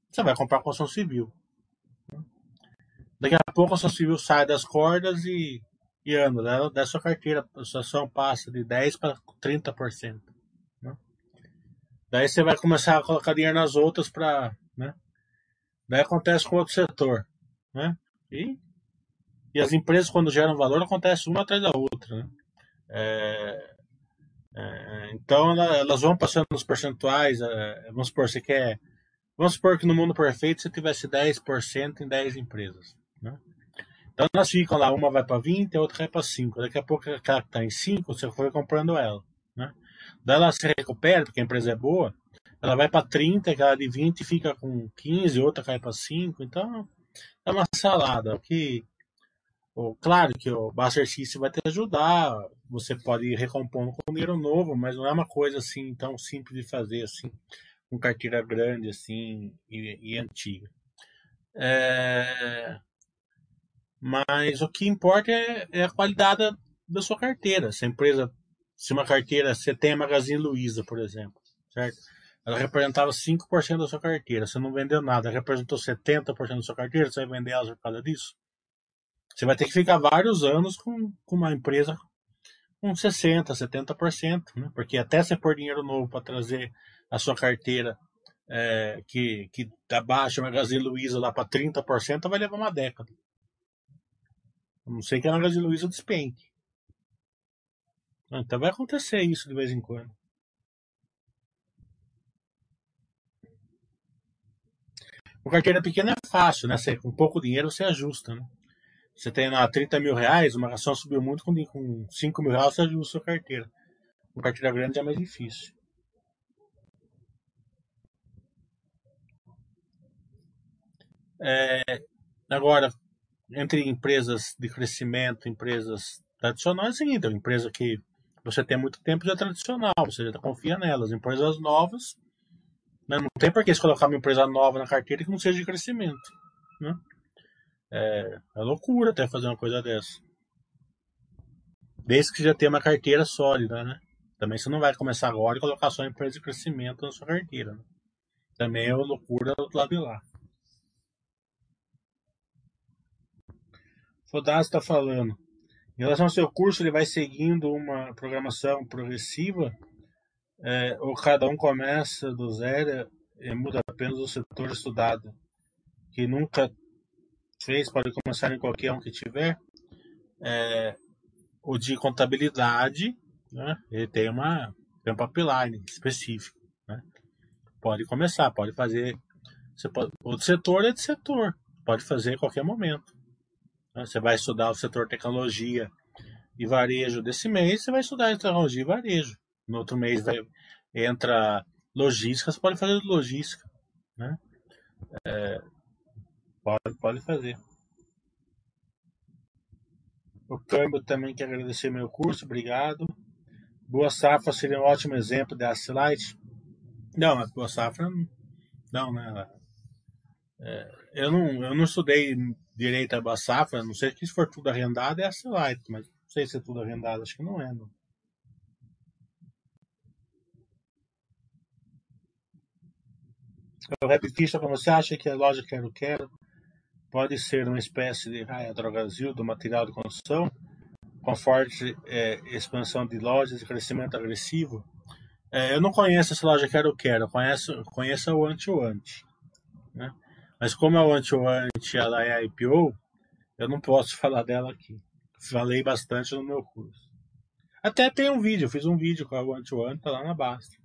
Speaker 2: você vai comprar construção civil. Daqui a pouco a construção civil sai das cordas e, e anda. Da, da sua carteira, a sua passa de 10% para 30%. Né? Daí você vai começar a colocar dinheiro nas outras para. Né? Daí acontece com outro setor. Né? E, e as empresas, quando geram valor, acontece uma atrás da outra. Né? É, é, então elas vão passando nos percentuais. É, vamos supor, você quer Vamos supor que no mundo perfeito você tivesse 10% em 10 empresas. Né? Então elas ficam lá, uma vai para 20, a outra vai para 5. Daqui a pouco aquela que está em 5, você foi comprando ela. Né? Daí ela se recupera, porque a empresa é boa, ela vai para 30, aquela de 20 fica com 15, outra cai para 5. Então é uma salada. Que, claro que o Buster System vai te ajudar, você pode ir recompondo com dinheiro novo, mas não é uma coisa assim tão simples de fazer assim com carteira grande assim e, e antiga. É, mas o que importa é, é, a qualidade da sua carteira. Se a empresa, se uma carteira, você tem a Magazine Luiza, por exemplo, certo? Ela representava 5% da sua carteira, você não vendeu nada, representou 70% da sua carteira, você vai vender ela por causa disso? Você vai ter que ficar vários anos com, com uma empresa com 60%, 70%, né? porque até você pôr dinheiro novo para trazer a sua carteira é, que, que abaixa a Magazine Luiza lá para 30%, vai levar uma década. A não sei que a Magazine Luiza despenque. Então vai acontecer isso de vez em quando. Com carteira pequena é fácil, né? Você, com pouco dinheiro você ajusta, né? Você tem lá 30 mil reais, uma ação subiu muito, com, com 5 mil reais você ajusta a sua carteira. Com carteira grande é mais difícil. É, agora, entre empresas de crescimento, empresas tradicionais, é o seguinte, é empresa que você tem muito tempo já é tradicional, você já confia nelas. Empresas novas, Né? Não tem por que você colocar uma empresa nova na carteira que não seja de crescimento. Né? É, é loucura até fazer uma coisa dessa. Desde que já tenha uma carteira sólida, né? Também você não vai começar agora e colocar só empresa de crescimento na sua carteira. Né? Também é loucura do lado de lá. Fodaço está falando. Em relação ao seu curso, ele vai seguindo uma programação progressiva, é, ou cada um começa do zero e muda apenas o setor estudado, que nunca fez, pode começar em qualquer um que tiver. É, o de contabilidade, né, ele tem uma tem um pipeline específico. Né? Pode começar, pode fazer. Você pode, setor é de setor, pode fazer em qualquer momento. Né? Você vai estudar o setor tecnologia e varejo desse mês, você vai estudar tecnologia e varejo. No outro mês vai, entra logística, você pode fazer logística. Né? É, pode, pode fazer. O Câmbio também quer agradecer meu curso, obrigado. Boa Safra seria um ótimo exemplo da Light. Não, a Boa Safra não, né? É, eu, não, eu não estudei direito a Boa Safra, não sei se for tudo arrendado é a Light, mas não sei se é tudo arrendado, acho que não é. Não. Como você acha que a loja Quero Quero pode ser uma espécie de raia drogazil do material de construção, com forte é, expansão de lojas e crescimento agressivo. É, eu não conheço essa loja Quero Quero, conheço, conheço Anti-Anti. Né? Mas como é o Anti-Anti, ela é IPO, eu não posso falar dela aqui. Falei bastante no meu curso. Até tem um vídeo, eu fiz um vídeo com a Anti-Anti, tá lá na Basta.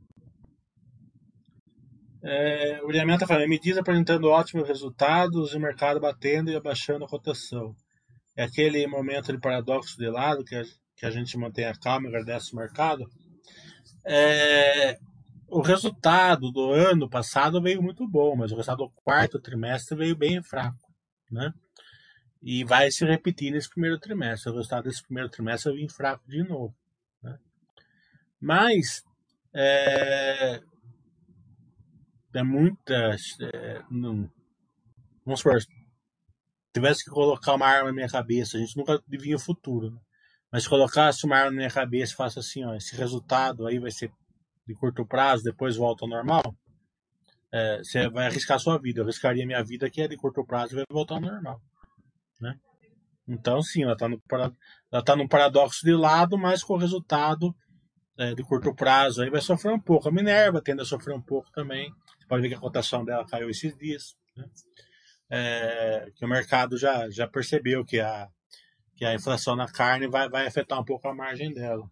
Speaker 2: É, o William está falando, diz apresentando ótimos resultados e o mercado batendo e abaixando a cotação. É aquele momento de paradoxo de lado que a, que a gente mantém a calma e agradece o mercado. É, o resultado do ano passado veio muito bom, mas o resultado do quarto trimestre veio bem fraco, né? E vai se repetir nesse primeiro trimestre. O resultado desse primeiro trimestre vir fraco de novo. Né? Mas é, é muitas. É, vamos supor, se tivesse que colocar uma arma na minha cabeça, a gente nunca adivinha o futuro, né? Mas se colocasse uma arma na minha cabeça e faça assim, ó, esse resultado aí vai ser de curto prazo, depois volta ao normal, é, você vai arriscar sua vida. Eu arriscaria minha vida que é de curto prazo e vai voltar ao normal. Né? Então, sim, ela está no, ela tá num paradoxo de lado, mas com o resultado é, de curto prazo aí vai sofrer um pouco. A Minerva tende a sofrer um pouco também. Você pode ver que a cotação dela caiu esses dias. Né? É, que o mercado já, já percebeu que a, que a inflação na carne vai, vai afetar um pouco a margem dela.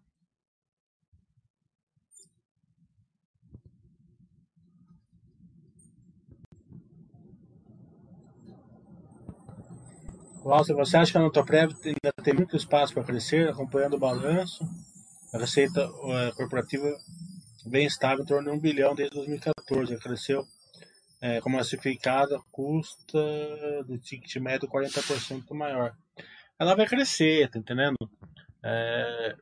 Speaker 2: Walter, você acha que a Notoprev ainda tem muito espaço para crescer, acompanhando o balanço? A receita corporativa bem estável, em torno de 1 bilhão desde 2014. Cresceu é, como massificada, custa do ticket médio 40% maior. Ela vai crescer, tá entendendo? É,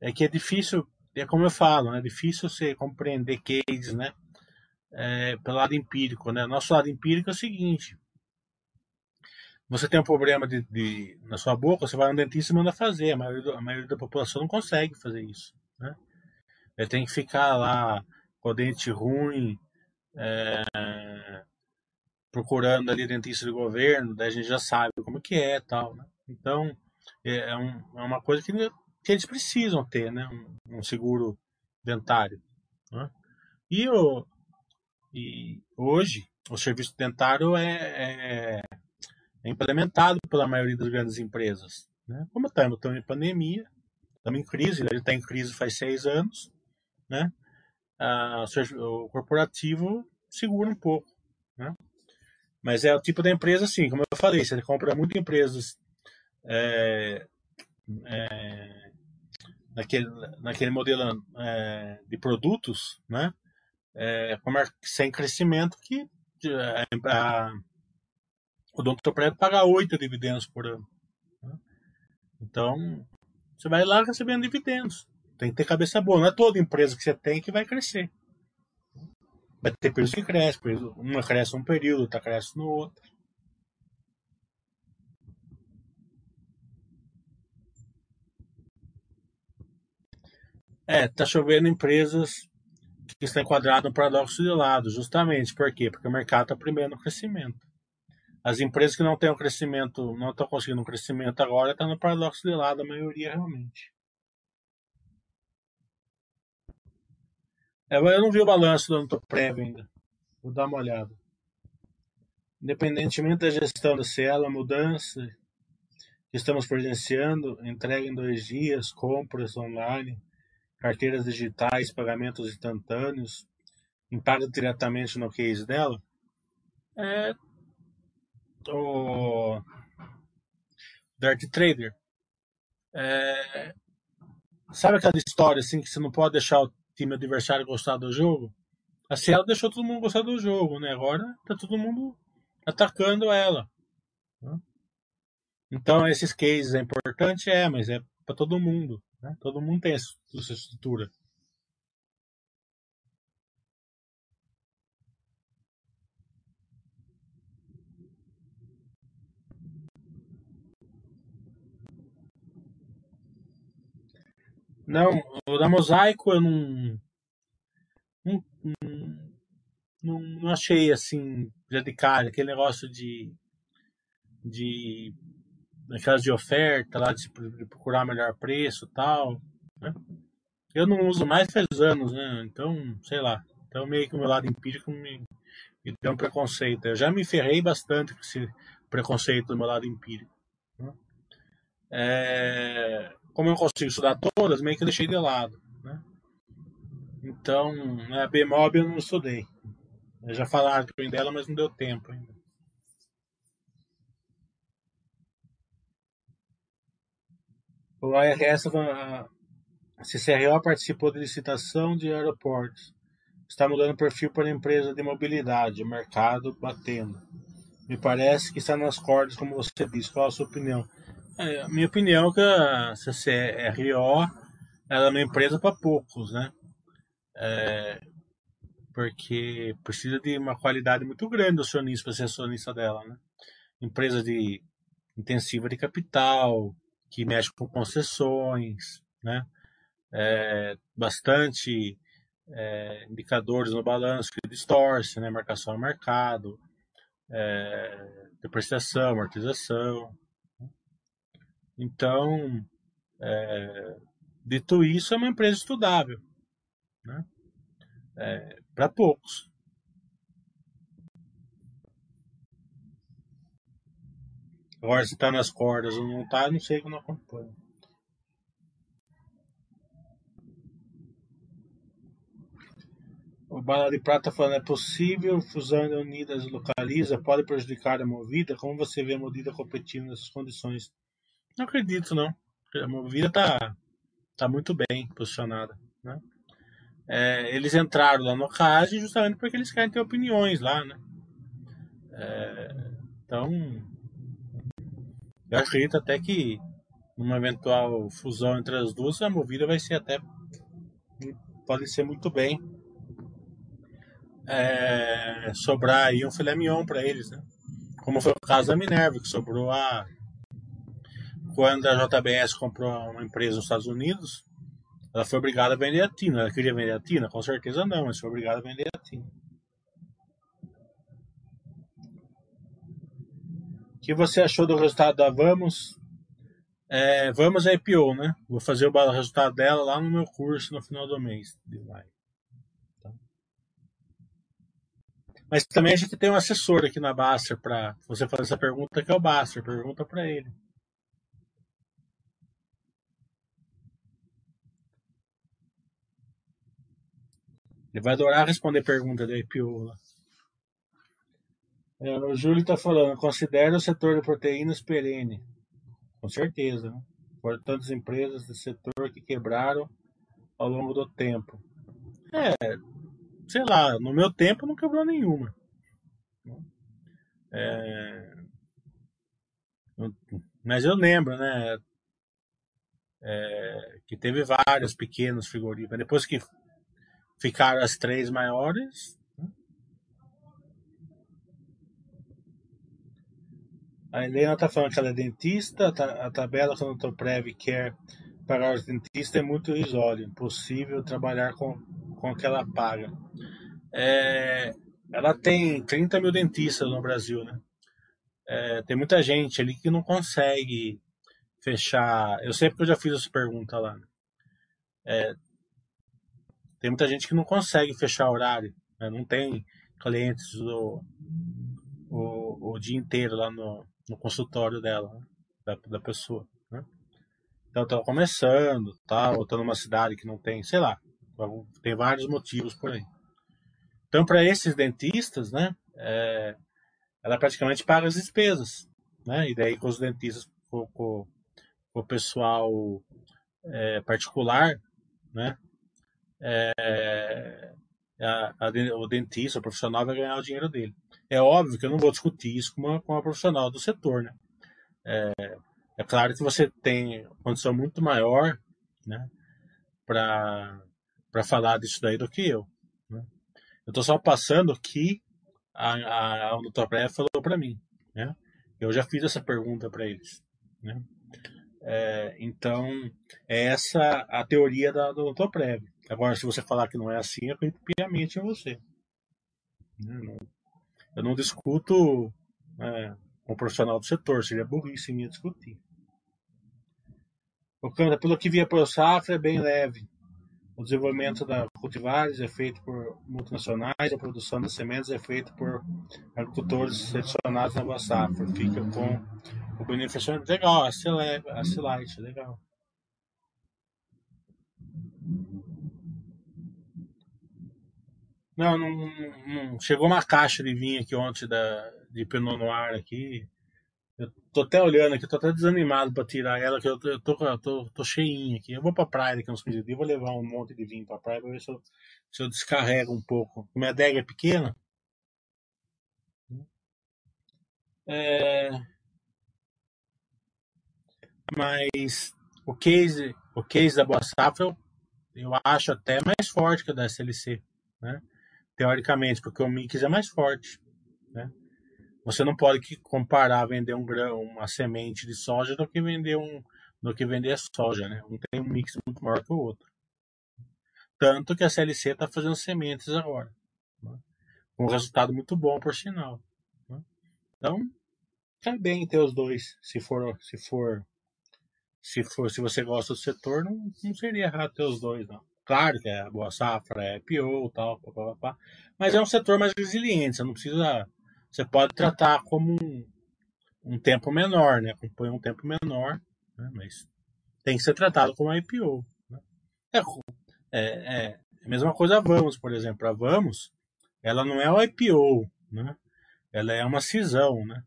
Speaker 2: é que é difícil, é como eu falo, é difícil você compreender cases, né? É, pelo lado empírico, né? Nosso lado empírico é o seguinte: você tem um problema de, de, na sua boca, você vai no dentista e manda fazer. A maioria, a maioria da população não consegue fazer isso. Né? Ele tem que ficar lá com o dente ruim, é, procurando ali dentista de governo, daí a gente já sabe como que é tal. Né? Então, é, é, um, é, uma coisa que, que eles precisam ter, né? um, um seguro dentário. Né? E, o, e hoje, o serviço dentário é, é é implementado pela maioria das grandes empresas. Né? Como estamos, estamos em pandemia, estamos em crise, ele está em crise faz seis anos, né? Ah, o corporativo segura um pouco, né? Mas é o tipo da empresa, assim, como eu falei, você compra muitas empresas é, é, naquele, naquele modelo é, de produtos, né? É, sem crescimento que a, o. Prédio paga 8 dividendos por ano. Né? Então, você vai lá recebendo dividendos. Tem que ter cabeça boa. Não é toda empresa que você tem que vai crescer. Vai ter períodos que cresce, uma cresce um período, outra cresce no outro. É, tá chovendo empresas que estão enquadradas no paradoxo de lado, justamente. Por quê? Porque o mercado está primeiro no crescimento. As empresas que não têm um crescimento, não estão conseguindo um crescimento agora, estão tá no paradoxo de lado, a maioria realmente. É, eu não vi o balanço do ano prévio ainda. Vou dar uma olhada. Independentemente da gestão da Cielo, a mudança que estamos presenciando, entrega em dois dias, compras online, carteiras digitais, pagamentos instantâneos, impacta diretamente no case dela, é o Dart Trader. É, sabe aquela história assim que você não pode deixar o time adversário gostar do jogo? A Cielo deixou todo mundo gostar do jogo, né? Agora tá todo mundo atacando ela. Então esses cases é importante, é, mas é para todo mundo. Né? Todo mundo tem essa estrutura. Não, o da Mosaico eu não, não, não, não achei assim, já de cara, aquele negócio de, de naquelas de oferta lá, de, de procurar melhor preço tal. Né? Eu não uso mais faz anos, né? Então, sei lá. Então meio que o meu lado empírico me, me deu um preconceito. Eu já me ferrei bastante com esse preconceito do meu lado empírico. Né? É, como eu consigo estudar todas, meio que deixei de lado. Né? Então, a BMOB eu não estudei. Eu já falaram dela, mas não deu tempo ainda. O ARS, a CCRO participou de licitação de aeroportos. Está mudando o perfil para empresa de mobilidade, mercado batendo. Me parece que está nas cordas, como você disse. Qual a sua opinião? É, minha opinião é que a CCRO ela é uma empresa para poucos, né? É, porque precisa de uma qualidade muito grande do acionista para ser acionista dela, né? Empresa de intensiva de capital, que mexe com concessões, né? É, bastante é, indicadores no balanço que distorce, né? Marcação ao mercado, é, depreciação, amortização. Então, é, dito isso, é uma empresa estudável, né? É, para poucos. Agora, se tá nas cordas ou não tá, não sei não acompanho. O Bala de Prata falando, é possível fusão de unidas localiza, pode prejudicar a movida? Como você vê a movida competindo nessas condições? Não acredito, não. A movida tá, tá muito bem posicionada. Né? É, eles entraram lá no CAS justamente porque eles querem ter opiniões lá, né? É, então, eu acredito até que numa eventual fusão entre as duas, a movida vai ser até. Pode ser muito bem. É, sobrar aí um filé mignon para eles, né? Como foi o caso da Minerva, que sobrou a. Quando a JBS comprou uma empresa nos Estados Unidos, ela foi obrigada a vender a Tina. Ela queria vender a Tina? Com certeza não, mas foi obrigada a vender a Tina. O que você achou do resultado da Vamos? É, Vamos é IPO, né? Vou fazer o resultado dela lá no meu curso no final do mês de maio. Tá? Mas também a gente tem um assessor aqui na Baster para você fazer essa pergunta, que é o Baster. Pergunta para ele. Ele vai adorar responder pergunta da lá. É, o Júlio está falando, considera o setor de proteínas perene. Com certeza, né? Por tantas empresas do setor que quebraram ao longo do tempo. É, sei lá, no meu tempo não quebrou nenhuma. É, mas eu lembro, né? É, que teve vários pequenos frigoríficos. Depois que ficaram as três maiores. A Helena está falando que ela é dentista, a tabela que o Dr. Prev quer é para os dentistas é muito irrisória, impossível trabalhar com, com aquela paga. É, ela tem 30 mil dentistas no Brasil, né? É, tem muita gente ali que não consegue fechar. Eu sei porque eu já fiz essa pergunta lá. É, tem muita gente que não consegue fechar horário, né? não tem clientes o, o, o, dia inteiro lá no, no consultório dela, né? da, da pessoa. Né? Então, estão começando, tá? ou estão numa cidade que não tem, sei lá, tem vários motivos por aí. Então, para esses dentistas, né, é, ela praticamente paga as despesas, né? E daí com os dentistas, com, com, com o pessoal é, particular, né? É, a, a, o dentista, o profissional vai ganhar o dinheiro dele. É óbvio que eu não vou discutir isso com uma, com uma profissional do setor, né? É, é claro que você tem condição muito maior, né? Para falar disso daí do que eu. Eu estou só passando que a, a, a falou para mim. Né? Eu já fiz essa pergunta para eles. Né? É, então, é essa a teoria da, do Nutoprev. Agora, se você falar que não é assim, eu acredito piamente em você. Né? Eu não discuto é, com o profissional do setor, seria burrice minha discutir. O câmbio, pelo que via por safra, é bem leve. O desenvolvimento da cultivares é feito por multinacionais, a produção das sementes é feita por agricultores selecionados na Boa Safra. Fica com o benefício legal, a Silite, legal. Não, não, não, chegou uma caixa de vinho aqui ontem da, de Pinot Noir aqui. Eu tô até olhando aqui, tô até desanimado para tirar ela, que eu, eu, tô, eu tô, tô cheinho aqui. Eu vou pra praia daqui uns 15 dias, vou levar um monte de vinho pra praia pra ver se eu, se eu descarrego um pouco. Minha adega é pequena. É... Mas o case, o case da Boa Safra eu, eu acho até mais forte que o da SLC, né? Teoricamente, porque o mix é mais forte, né? Você não pode comparar vender um grão, uma semente de soja do que vender um do que vender soja, né? Um tem um mix muito maior que o outro. Tanto que a CLC está fazendo sementes agora, né? com um resultado muito bom por sinal. Né? Então, cai bem ter os dois, se for se for se for se você gosta do setor, não, não seria errado ter os dois, não. Claro que é a boa safra, é PO, tal, pá, mas é um setor mais resiliente, você não precisa você pode tratar como um, um tempo menor, né? Compõe um tempo menor, né? mas tem que ser tratado como IPO. Né? É, é, é, a mesma coisa a Vamos, por exemplo. A Vamos, ela não é o IPO, né? Ela é uma cisão, né?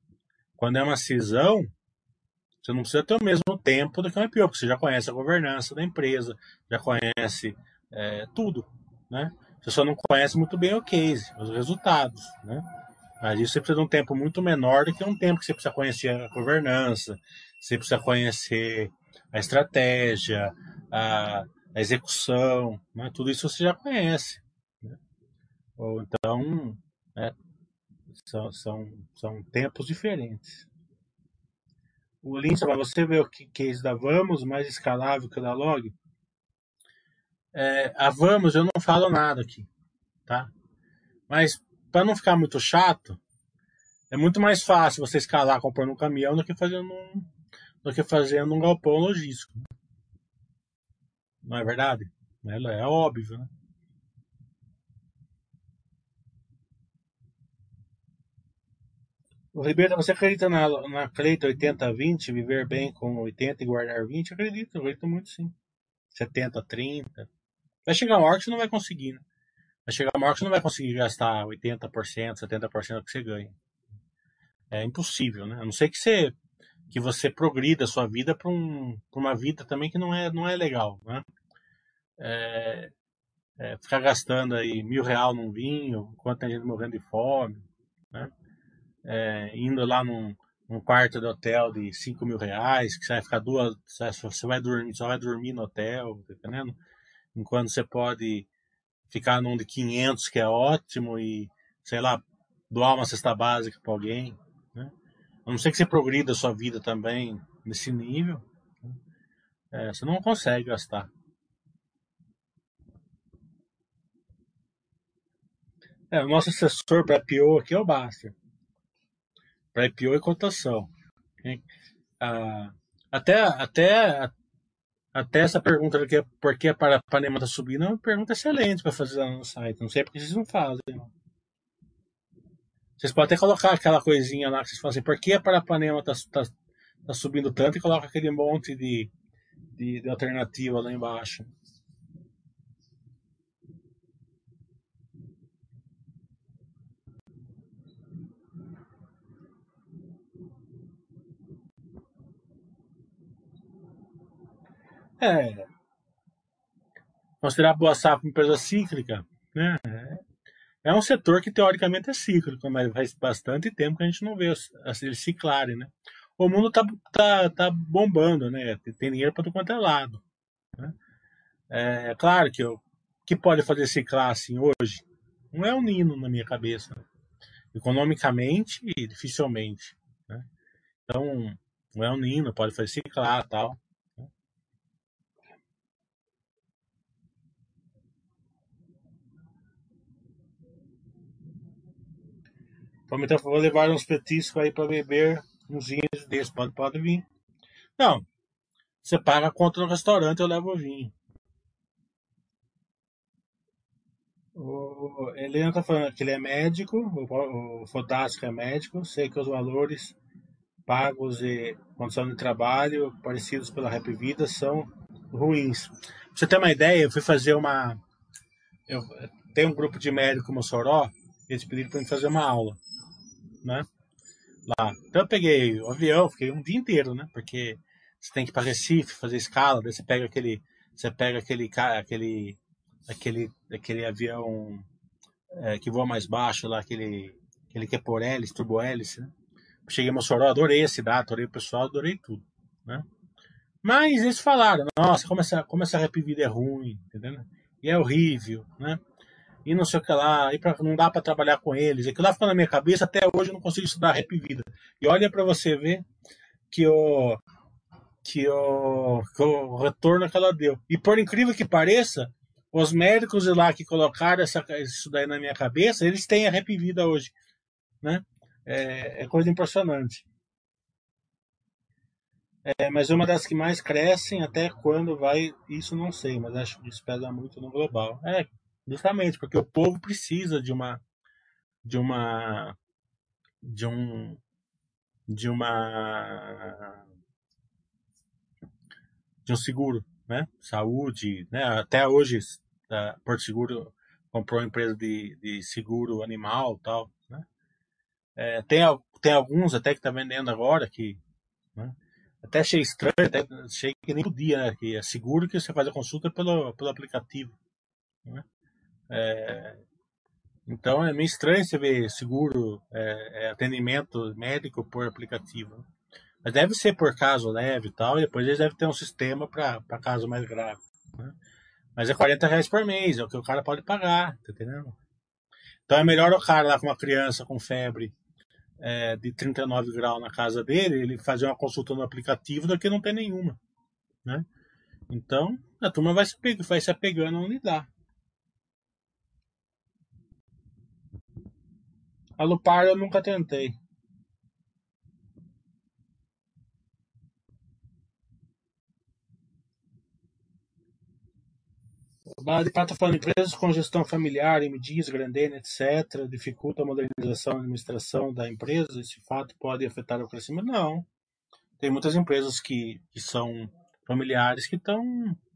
Speaker 2: Quando é uma cisão, você não precisa ter o mesmo tempo do que um IPO, porque você já conhece a governança da empresa, já conhece é, tudo, né? Você só não conhece muito bem o case, os resultados, né? Mas isso você precisa de um tempo muito menor do que um tempo que você precisa conhecer a governança, você precisa conhecer a estratégia, a, a execução, né? tudo isso você já conhece. Né? Ou então, né? são, são, são tempos diferentes. O Lince, para você ver o que case da Vamos, mais escalável que o da Log. É, a Vamos eu não falo nada aqui, tá? Mas para não ficar muito chato, é muito mais fácil você escalar comprando um caminhão do que fazendo um, do que fazendo um galpão logístico. Não é verdade? É, é óbvio, né? O Ribeiro, você acredita na, na Cleita 80-20, viver bem com 80 e guardar 20? Acredito, acredito muito sim. 70-30. Vai chegar uma hora que você não vai conseguir, né? Vai chegar uma hora que você não vai conseguir gastar 80%, 70% do que você ganha. É impossível, né? A não ser que você, que você progrida a sua vida para um, uma vida também que não é, não é legal, né? É, é, ficar gastando aí mil real num vinho, enquanto tem gente morrendo de fome, né? É, indo lá num, num quarto de hotel de cinco mil reais, que você vai ficar duas, você vai dormir, só vai dormir no hotel, tá entendendo? Enquanto você pode ficar num de 500 que é ótimo e, sei lá, doar uma cesta básica para alguém, né? A não ser que você progrida a sua vida também nesse nível, é, você não consegue gastar. É, o nosso assessor para IPO aqui é o Baster. Para IPO e cotação. Ah, até, até, até essa pergunta aqui, por que a Panema está subindo, é uma pergunta excelente para fazer lá no site. Não sei porque vocês não fazem. Vocês podem até colocar aquela coisinha lá que vocês falam assim, por que a Parapanema está tá, tá subindo tanto e coloca aquele monte de, de, de alternativa lá embaixo. É. Considerar a Boa Safra uma empresa cíclica, né? É um setor que teoricamente é cíclico, mas faz bastante tempo que a gente não vê eles ciclarem, né? O mundo tá, tá, tá bombando, né? Tem dinheiro para todo quanto é lado. Né? É claro que o que pode fazer ciclar assim hoje não é um nino na minha cabeça. Né? Economicamente, dificilmente. Né? Então, não é um nino, pode fazer ciclar tal. Prometeu vou levar uns petiscos aí para beber uns vinhos desses. Pode, pode vir. Não. Você paga a conta restaurante, eu levo o vinho. O Helena tá falando que ele é médico, o, o é médico, sei que os valores pagos e condição de trabalho parecidos pela Rap Vida são ruins. Pra você ter uma ideia, eu fui fazer uma. Eu tenho um grupo de médico no Mossoró, eles pediram para mim fazer uma aula né? Lá. Então eu peguei o avião, fiquei um dia inteiro, né? Porque você tem que ir para Recife, fazer escala, daí você pega aquele, você pega aquele, aquele, aquele, aquele avião é, que voa mais baixo lá, aquele, aquele que é por hélice, turbo hélice, né? Cheguei em Mossoró, adorei a cidade, adorei o pessoal, adorei tudo, né? Mas eles falaram, nossa, como essa, como essa rap vida é ruim, entendeu? E é horrível, né? E não sei o que lá, e pra, não dá para trabalhar com eles. Aquilo lá ficou na minha cabeça, até hoje eu não consigo estudar rap vida. E olha para você ver que o, que, que o retorno que ela deu. E por incrível que pareça, os médicos lá que colocaram essa, isso daí na minha cabeça, eles têm a rap vida hoje. Né? É, é coisa impressionante. É, mas uma das que mais crescem, até quando vai, isso não sei, mas acho que isso pesa muito no global. É, Justamente porque o povo precisa de uma de uma de um de uma de um seguro, né? Saúde, né? Até hoje a Porto Seguro comprou uma empresa de, de seguro animal, tal, né? É, tem tem alguns até que está vendendo agora que né? até achei estranho, até achei que nem podia, né? Que é seguro que você faz a consulta pelo, pelo aplicativo. Né? É, então é meio estranho você ver seguro, é, é, atendimento médico por aplicativo. Mas deve ser por caso leve e tal, e depois eles devem ter um sistema para caso mais grave. Né? Mas é 40 reais por mês, é o que o cara pode pagar, tá entendendo? Então é melhor o cara lá com uma criança com febre é, de 39 graus na casa dele, ele fazer uma consulta no aplicativo do que não ter nenhuma. Né? Então a turma vai se, vai se apegando onde dá. A Lupar eu nunca tentei. de Prata falando, empresas com gestão familiar, MDs, Grandene, etc., dificulta a modernização e administração da empresa? Esse fato pode afetar o crescimento? Não. Tem muitas empresas que, que são familiares que estão.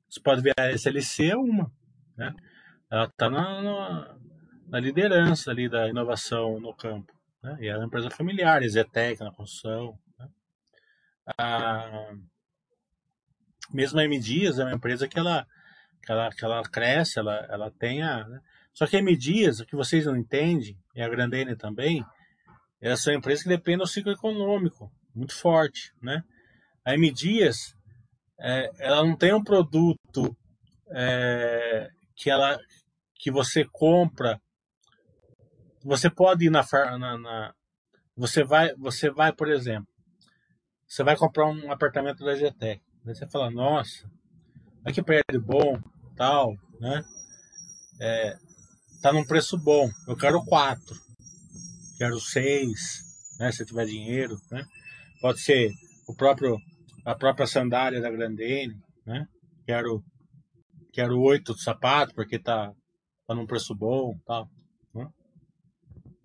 Speaker 2: Você pode ver a SLC é uma. Né? Ela está na, na, na liderança ali da inovação no campo. Né? E é uma empresa familiar, Zetec na construção. Né? A, mesmo a M Dias é uma empresa que ela, que ela, que ela cresce, ela, ela tem a. Né? Só que a M Dias, o que vocês não entendem, e a Grandene também, elas são empresas que dependem do ciclo econômico muito forte. Né? A M Dias, é, ela não tem um produto é, que, ela, que você compra você pode ir na, na, na Você vai, você vai, por exemplo, você vai comprar um apartamento da GTEC. Você fala, nossa, olha que prédio bom, tal, né? É, tá num preço bom. Eu quero quatro, quero seis, né? Se tiver dinheiro, né? Pode ser o próprio a própria sandália da Grandene, né? Quero quero oito de sapato porque tá, tá num preço bom, tal.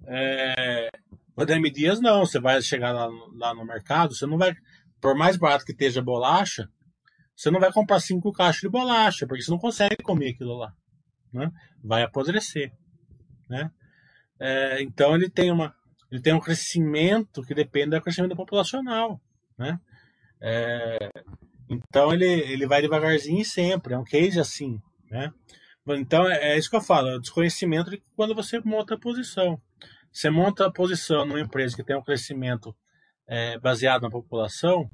Speaker 2: É, o DM Dias não, você vai chegar lá, lá no mercado, você não vai, por mais barato que esteja bolacha, você não vai comprar cinco caixas de bolacha, porque você não consegue comer aquilo lá, né? Vai apodrecer, né? É, então ele tem uma, ele tem um crescimento que depende do crescimento populacional, né? É, então ele, ele vai devagarzinho sempre, é um case assim, né? Então é, é isso que eu falo, é o desconhecimento de quando você monta a posição. Você monta a posição numa empresa que tem um crescimento é, baseado na população,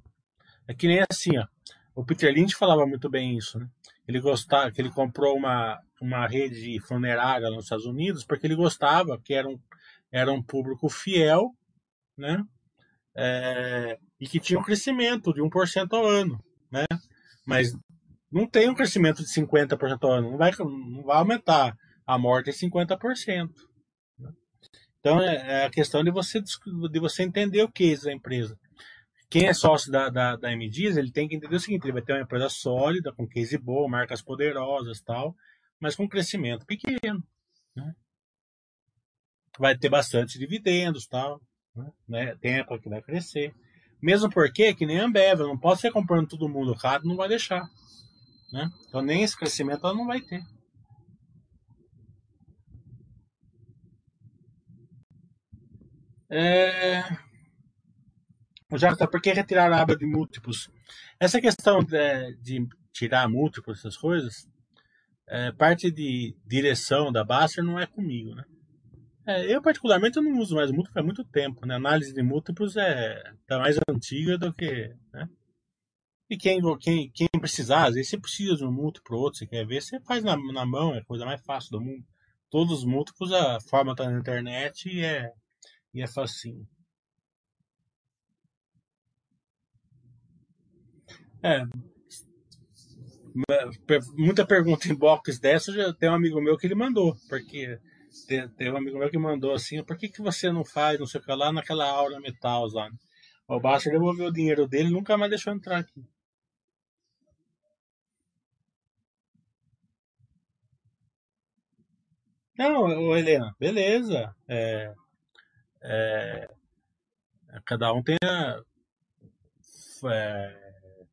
Speaker 2: é que nem assim, ó. O Peter Lynch falava muito bem isso, né? Ele gostava, que ele comprou uma, uma rede funerária nos Estados Unidos porque ele gostava que era um, era um público fiel, né? É, e que tinha um crescimento de 1% ao ano, né? Mas não tem um crescimento de 50% ao ano, não vai, não vai aumentar a morte em 50%. Né? Então é, é, a questão de você, de você entender o que é da empresa. Quem é sócio da, da, da MDs, ele tem que entender o seguinte, ele vai ter uma empresa sólida, com case boa, marcas poderosas tal, mas com crescimento pequeno. Né? Vai ter bastante dividendos tal, né? Tem época que vai crescer. Mesmo porque, que nem a Ambev, não pode ser comprando todo mundo caro, não vai deixar. Né? Então nem esse crescimento ela não vai ter. É... Já, por que retirar a aba de múltiplos? Essa questão de, de tirar múltiplos, essas coisas, é, parte de direção da Baster não é comigo, né? É, eu, particularmente, eu não uso mais múltiplo há muito tempo. Né? A análise de múltiplos é tá mais antiga do que. Né? E quem, quem, quem precisar, às vezes você precisa de um múltiplo outro, você quer ver, você faz na, na mão, é a coisa mais fácil do mundo. Todos os múltiplos, a forma está na internet e é, e é facinho. É, muita pergunta em box dessa, já tem um amigo meu que ele mandou, porque tem, um amigo meu que mandou assim, por que, que você não faz, não sei o que lá, naquela aula metal lá? O Basta devolveu o dinheiro dele nunca mais deixou entrar aqui. Não, Helena, beleza. É, é, cada um tem a, é,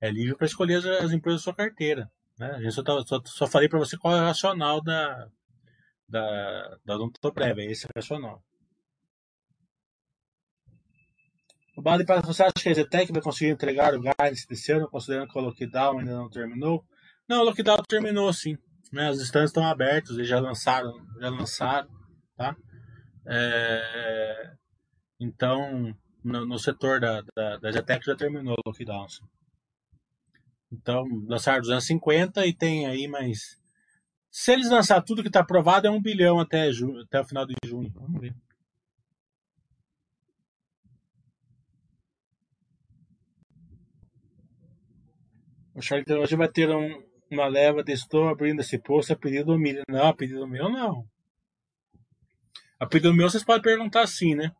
Speaker 2: é livre para escolher as, as, empresas da sua carteira. Né? A gente só, tá, só, só falei para você qual é o racional da, da, da odontoprev, é esse racional. O Bali, você acha que a Zetec vai conseguir entregar o guidance desse ano, considerando que o lockdown ainda não terminou? Não, o lockdown terminou sim. Né? Os stands estão abertos, eles já lançaram, já lançaram, tá? É, então, no, no, setor da, da, da já terminou o lockdown. Sim. Então, lançaram 250 e tem aí mais se eles lançar tudo que está aprovado, é um bilhão até, junho, até o final de junho. Vamos ver. O Charlie hoje vai ter um, uma leva de estou abrindo esse posto a pedido do milho. Não, a pedido meu não. A pedido meu vocês podem perguntar assim, né?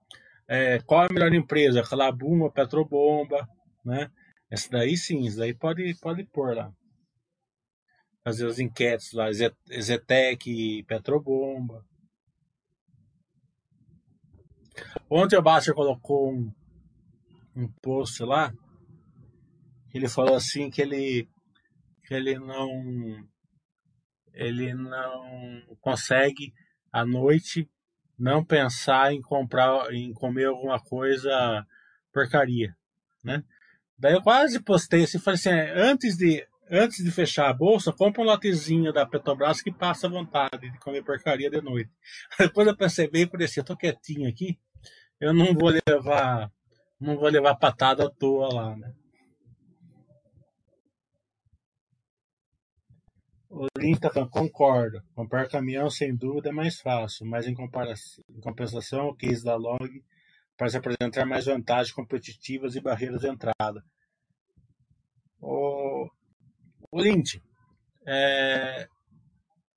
Speaker 2: É, qual é a melhor empresa? Calabum ou Petrobomba, né? Essa daí sim, isso daí pode, pode pôr lá fazer as enquetes lá, Zetec, Petrobomba. Ontem o Baster colocou um, um post lá, ele falou assim que ele, que ele não ele não consegue à noite não pensar em comprar, em comer alguma coisa porcaria, né? Daí eu quase postei assim, falei assim, é, antes de antes de fechar a bolsa, compra um latezinho da Petrobras que passa vontade de comer porcaria de noite. Depois eu bem, falei assim, eu tô quietinho aqui, eu não vou levar, não vou levar patada à toa lá, né? O concordo. Comprar caminhão sem dúvida é mais fácil, mas em, em compensação, o case da Log para se apresentar mais vantagens competitivas e barreiras de entrada. O, o é,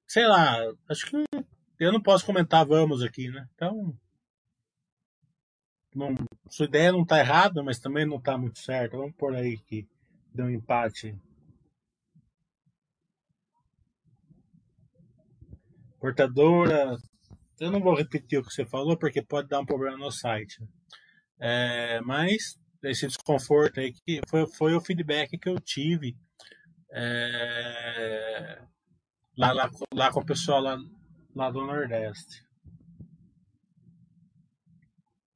Speaker 2: sei lá, acho que eu não posso comentar vamos aqui, né? Então, não, sua ideia não está errada, mas também não está muito certa. Vamos por aí que deu um empate. Portadora, eu não vou repetir o que você falou porque pode dar um problema no site. É, mas esse desconforto aí que foi, foi o feedback que eu tive é, lá, lá, lá com o pessoal lá, lá do Nordeste.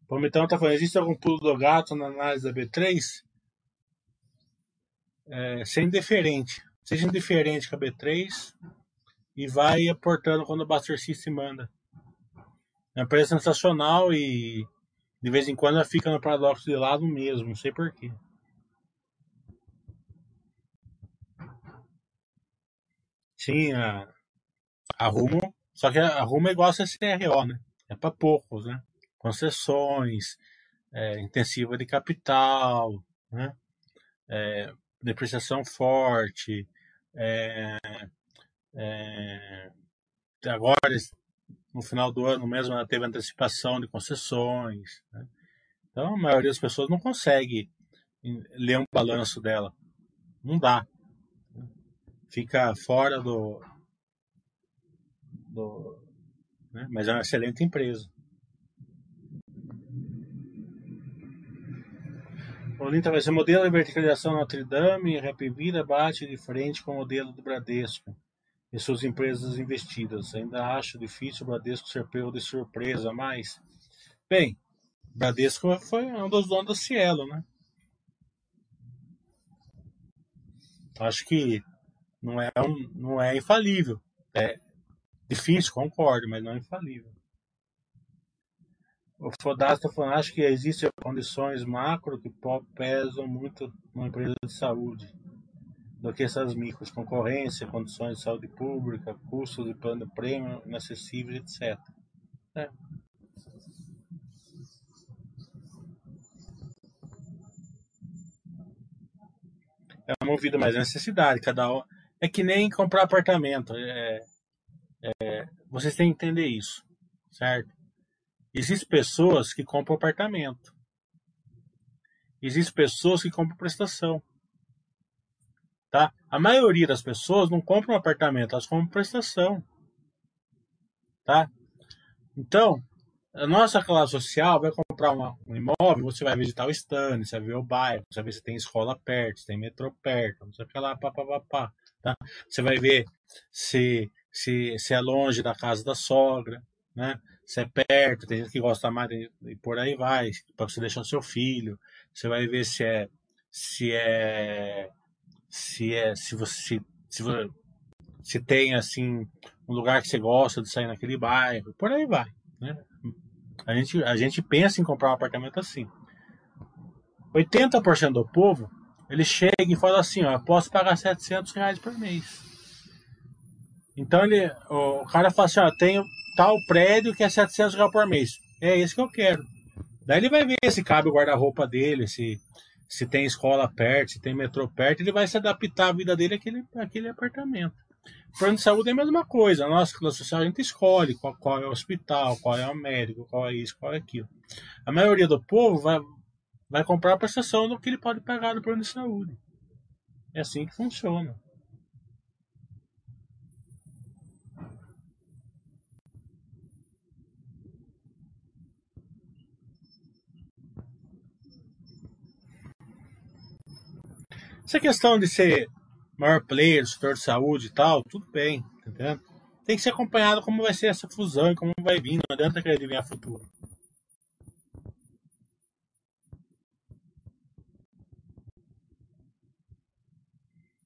Speaker 2: O Pomitão tá falando, existe algum pulo do gato na análise da B3? É, ser indiferente. Seja indiferente com a B3 e vai aportando quando o Buster System manda. É uma empresa sensacional e de vez em quando ela fica no paradoxo de lado mesmo, não sei porquê. Sim, a, a Rumo, só que a Rumo é igual a CCRO, né? É para poucos, né? Concessões, é, intensiva de capital, né? É, depreciação forte, é, é, agora no final do ano mesmo ela teve antecipação de concessões. Né? Então a maioria das pessoas não consegue ler um balanço dela. Não dá. Fica fora do. do né? Mas é uma excelente empresa. Olinta vai ser modelo de verticalização Notre Dame Rap Vida bate de frente com o modelo do Bradesco e suas empresas investidas. Ainda acho difícil o Bradesco ser pego de surpresa, mas. Bem, Bradesco foi um dos donos do Cielo, né? Acho que não é, um, não é infalível. É difícil, concordo, mas não é infalível. O Fodasta está falando, acho que existem condições macro que pesam muito numa empresa de saúde do que essas micros, concorrência, condições de saúde pública, custos de plano de prêmio inacessíveis, etc. É. É movido mais necessidade, cada um. É que nem comprar apartamento. É, é, vocês têm que entender isso, certo? Existem pessoas que compram apartamento. Existem pessoas que compram prestação. Tá? A maioria das pessoas não compram um apartamento, elas compram prestação. Tá? Então, a nossa classe social vai comprar uma, um imóvel, você vai visitar o stand, você vai ver o bairro, você vai ver se tem escola perto, se tem metrô perto, não sei o que lá, pá, pá, pá, pá, tá? Você vai ver se, se, se é longe da casa da sogra, né? Se é perto, tem gente que gosta mais e por aí vai, para você deixar o seu filho. Você vai ver se é se é se é se você se, se tem assim um lugar que você gosta de sair naquele bairro, por aí vai, né? A gente a gente pensa em comprar um apartamento assim. 80% do povo ele chega e fala assim, ó, eu posso pagar 700 reais por mês. Então ele, o cara fala assim, ó, tenho tal prédio que é 700 reais por mês. É esse que eu quero. Daí ele vai ver se cabe o guarda-roupa dele, se se tem escola perto, se tem metrô perto, ele vai se adaptar à vida dele àquele, àquele apartamento. Plano de saúde é a mesma coisa. Nossa classe social a gente escolhe qual, qual, é o hospital, qual é o médico, qual é isso, qual é aquilo. A maioria do povo vai, vai comprar a prestação do que ele pode pagar no plano de saúde. É assim que funciona. Essa questão de ser maior player, setor de saúde e tal, tudo bem, entendeu? Tem que ser acompanhado como vai ser essa fusão e como vai vir, não adianta querer adivinhar futuro.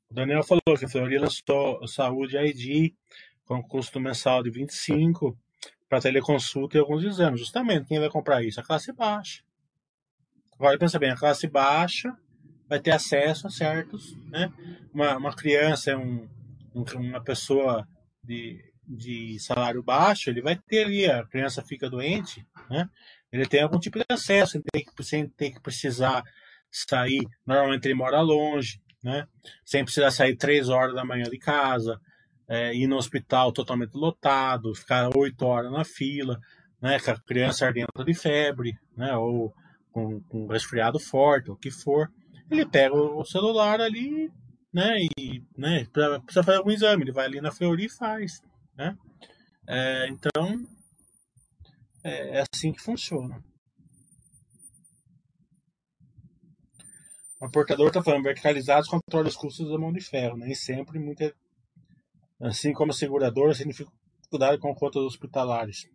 Speaker 2: O Daniel falou que a Fleury lançou Saúde ID com custo mensal de 25 para teleconsulta e alguns exames. Justamente, quem vai comprar isso? A classe baixa. Agora pensa bem, a classe baixa vai ter acesso a certos, né? Uma, uma criança, um, um, uma pessoa de, de salário baixo, ele vai ter ali, a criança fica doente, né? ele tem algum tipo de acesso, sem ter que, sem ter que precisar sair. Normalmente ele mora longe, né? Sem precisar sair três horas da manhã de casa, é, ir no hospital totalmente lotado, ficar oito horas na fila, né? Com a criança ardendo de febre, né? Ou com, com resfriado forte, o que for. Ele pega o celular ali, né? E né, precisa fazer algum exame, ele vai ali na Fleury e faz, né? É, então, é, é assim que funciona. O portador está falando, verticalizados controla os custos da mão de ferro. Nem sempre, muita, assim como a seguradora, significa dificuldade com contas hospitalares.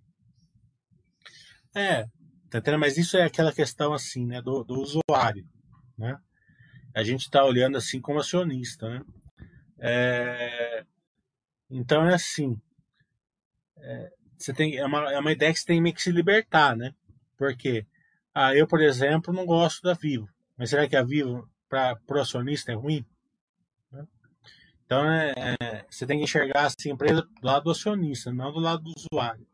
Speaker 2: É, tá entendendo? Mas isso é aquela questão assim, né, do, do usuário, né? A gente está olhando assim como acionista, né? É, então é assim, é, você tem, é, uma, é uma ideia que você tem meio que se libertar, né? Porque, ah, eu, por exemplo, não gosto da Vivo. Mas será que a Vivo, para o acionista, é ruim? Né? Então, é, é, você tem que enxergar assim, a empresa do lado do acionista, não do lado do usuário.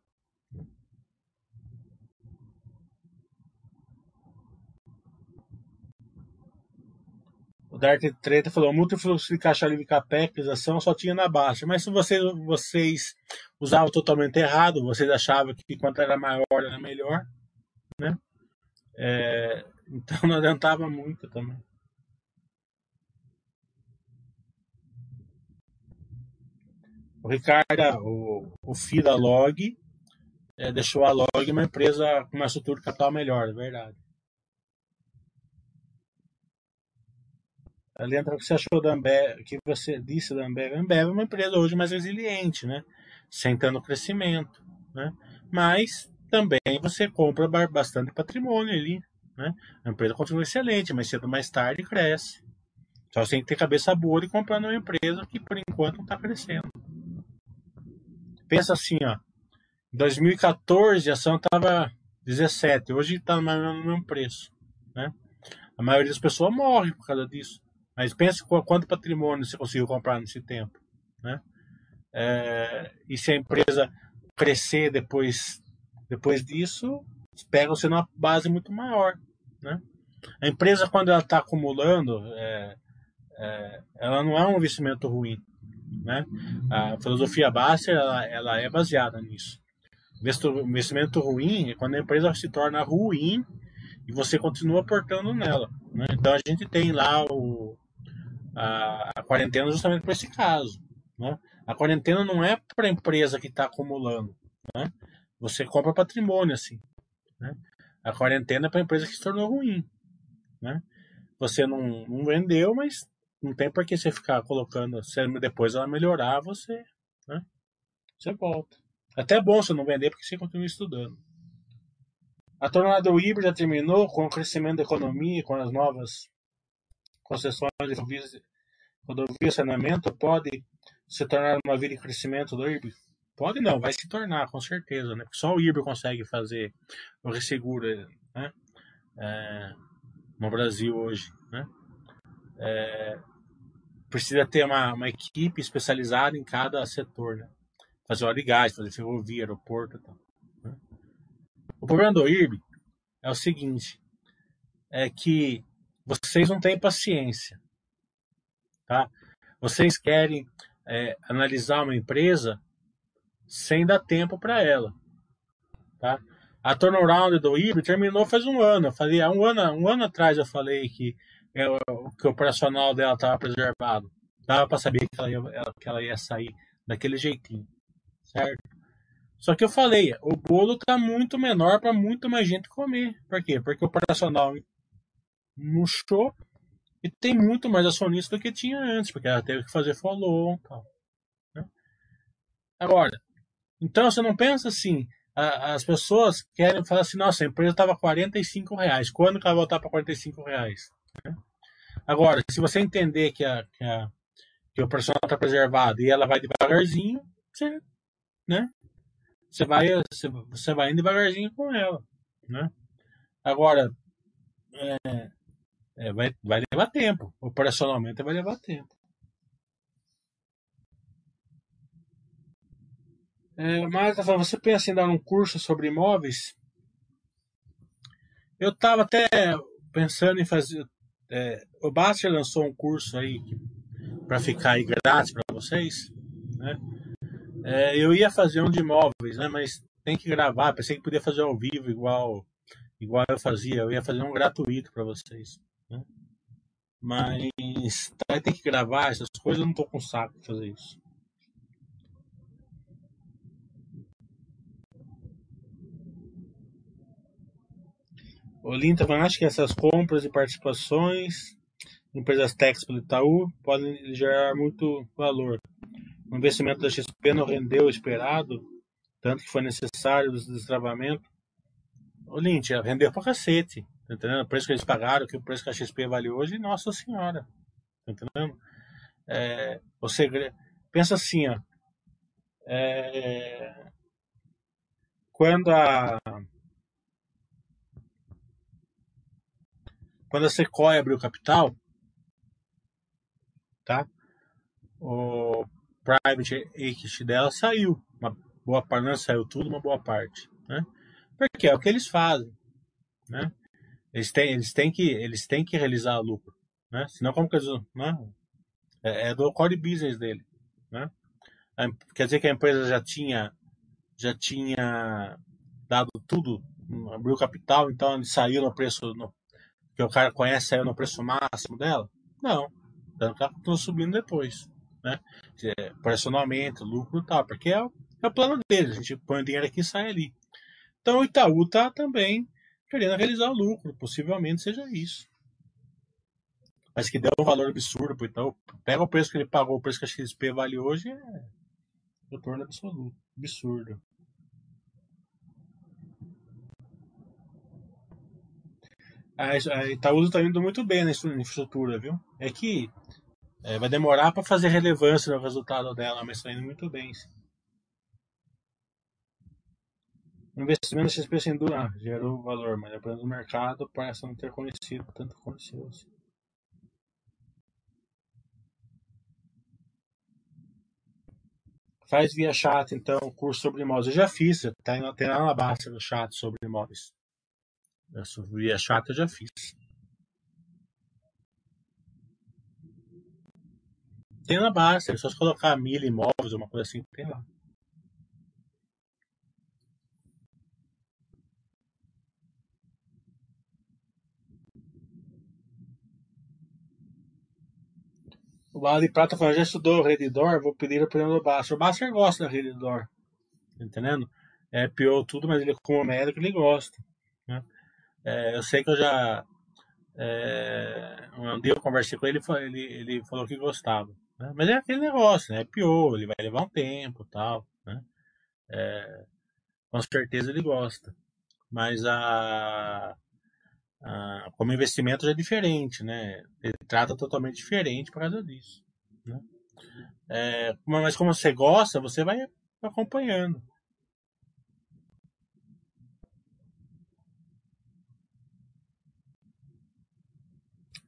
Speaker 2: O Dart Treta falou: multifluxo de caixa livre CAPEX, ação só tinha na baixa. Mas se vocês, vocês usavam totalmente errado, vocês achavam que quanto era maior era melhor, né? É, então não adiantava muito também. O Ricardo, o, o Log, é, deixou a Log uma empresa com uma estrutura capital melhor, é verdade. Leandro, o que você achou da Ambev, que você disse da Ambev? A Ambev é uma empresa hoje mais resiliente, né? Sentando crescimento, né? Mas também você compra bastante patrimônio ali, né? A empresa continua excelente, mas cedo ou mais tarde cresce. Só você tem que ter cabeça boa de comprar numa empresa que por enquanto não está crescendo. Pensa assim, ó. Em 2014 a ação estava 17, hoje está no mesmo preço, né? A maioria das pessoas morre por causa disso. Mas pense quanto patrimônio você conseguiu comprar nesse tempo. Né? É, e se a empresa crescer depois, depois disso, pega você numa base muito maior. Né? A empresa, quando ela está acumulando, é, é, ela não é um investimento ruim. Né? A filosofia Baster ela, ela é baseada nisso. Investimento ruim é quando a empresa se torna ruim e você continua aportando nela. Né? Então a gente tem lá o, a, a quarentena justamente para esse caso. Né? A quarentena não é para a empresa que está acumulando. Né? Você compra patrimônio assim. Né? A quarentena é para a empresa que se tornou ruim. Né? Você não, não vendeu, mas não tem por que você ficar colocando. Se depois ela melhorar, você, né? você volta. Até é bom você não vender porque você continua estudando. A tornada híbrida terminou com o crescimento da economia, com as novas concessões de rodovia e saneamento pode se tornar uma via de crescimento do IRB? Pode não, vai se tornar, com certeza, né? Só o IRB consegue fazer o resseguro né? É, no Brasil hoje, né? É, precisa ter uma, uma, equipe especializada em cada setor, né? Fazer óleo e gás, fazer ferrovia, aeroporto e tal. Né? O problema do IRB é o seguinte, é que vocês não têm paciência. Tá? Vocês querem é, analisar uma empresa sem dar tempo para ela. Tá? A turnaround do IBRE terminou faz um ano. Eu falei, um ano, um ano atrás eu falei que, é, que o operacional dela estava preservado. Dava para saber que ela, ia, que ela ia sair daquele jeitinho. Certo? Só que eu falei, o bolo está muito menor para muito mais gente comer. Por quê? Porque o operacional murchou e tem muito mais acionista do que tinha antes, porque ela teve que fazer follow tal. Né? Agora, então você não pensa assim, a, as pessoas querem falar assim, nossa, a empresa estava 45 reais, quando que ela vai voltar para 45 reais? Né? Agora, se você entender que, a, que, a, que o personal está preservado e ela vai devagarzinho, você, né? Você vai, você, você vai indo devagarzinho com ela, né? Agora, é, é, vai, vai levar tempo. Operacionalmente vai levar tempo. É, Marta, você pensa em dar um curso sobre imóveis? Eu estava até pensando em fazer. É, o Baster lançou um curso aí para ficar aí grátis para vocês, né? É, eu ia fazer um de imóveis, né? Mas tem que gravar. Pensei que podia fazer ao vivo igual, igual eu fazia. Eu ia fazer um gratuito para vocês. Né? Mas tem que gravar essas coisas. Eu não tô com saco de fazer isso. O tá falando, acho que essas compras e participações, empresas techs pelo Itaú, podem gerar muito valor. O investimento da XP não rendeu o esperado, tanto que foi necessário o destravamento. O Lint, rendeu pra cacete. Tá entendendo? O preço que eles pagaram, que o preço que a XP vale hoje, nossa senhora. Tá entendendo? É, o segredo. Pensa assim, ó. É, quando a Quando a Sequoia abriu capital, tá? O private equity dela saiu. Uma boa parte, não saiu tudo, uma boa parte, né? Porque é o que eles fazem, né? Eles têm, eles têm que, eles têm que realizar lucro, né? Senão como que eles, né? É, é do core business dele, né? Quer dizer que a empresa já tinha, já tinha dado tudo, abriu capital, então ele saiu no preço, no, que o cara conhece saiu no preço máximo dela? Não. Ela continua subindo depois. Né? Pressionamento, lucro tal, porque é é o plano dele. A gente põe dinheiro aqui e sai ali. Então o Itaú está também querendo realizar lucro. Possivelmente seja isso. Mas que deu um valor absurdo para o Itaú. Pega o preço que ele pagou, o preço que a XP vale hoje, é retorno absoluto. Absurdo. A Itaúsa está indo muito bem na infraestrutura, viu? É que é, vai demorar para fazer relevância no resultado dela, mas está indo muito bem. Sim. O investimento da XP sem dúvida ah, gerou valor, mas apenas o mercado parece não ter conhecido tanto conheceu. Assim. Faz via chat, então, curso sobre imóveis. Eu já fiz, tem, lá na base do chat sobre imóveis. Essa via chata eu já fiz. Tem na base, é só colocar mil imóveis, uma coisa assim, tem lá. O Bala de Prata falou, já estudou Redditor? Vou pedir a opinião do Basser. O Basser gosta da Redditor. Tá entendendo? É pior tudo, mas ele como médico ele gosta. Né? É, eu sei que eu já. É, um dia eu conversei com ele ele, ele falou que gostava. Né? Mas é aquele negócio, né? É pior, ele vai levar um tempo tal. Né? É, com certeza ele gosta. Mas a, a, como investimento já é diferente, né? Ele trata totalmente diferente por causa disso. Né? É, mas como você gosta, você vai acompanhando.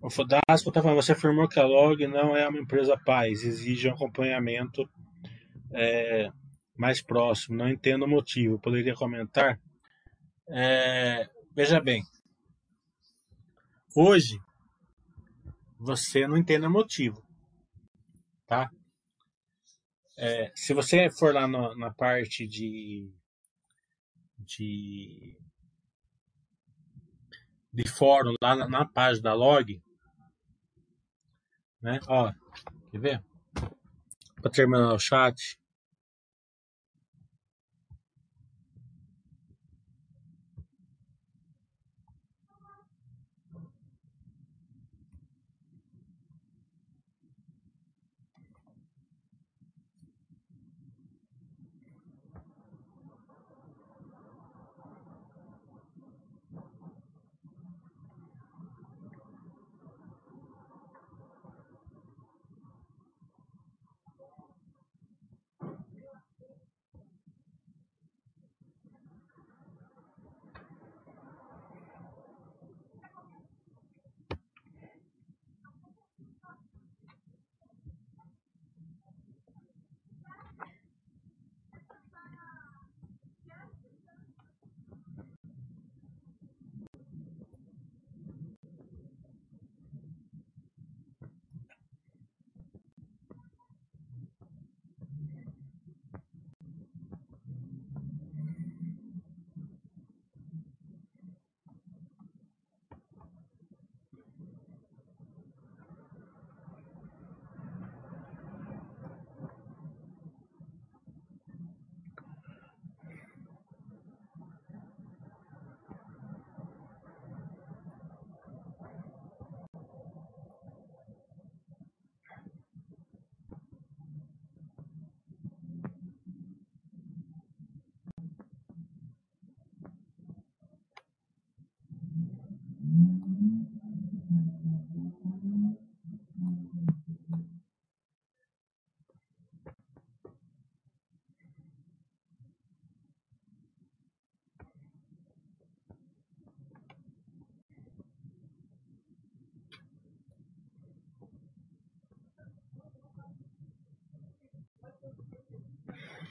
Speaker 2: O Fodasco tá falando, você afirmou que a Log não é uma empresa paz, exige um acompanhamento é, mais próximo. Não entendo o motivo. Poderia comentar? É, veja bem, hoje você não entende o motivo, tá? É, se você for lá no, na parte de, de de fórum lá na, na página da log, né? Ó, quer ver? Para terminar o chat.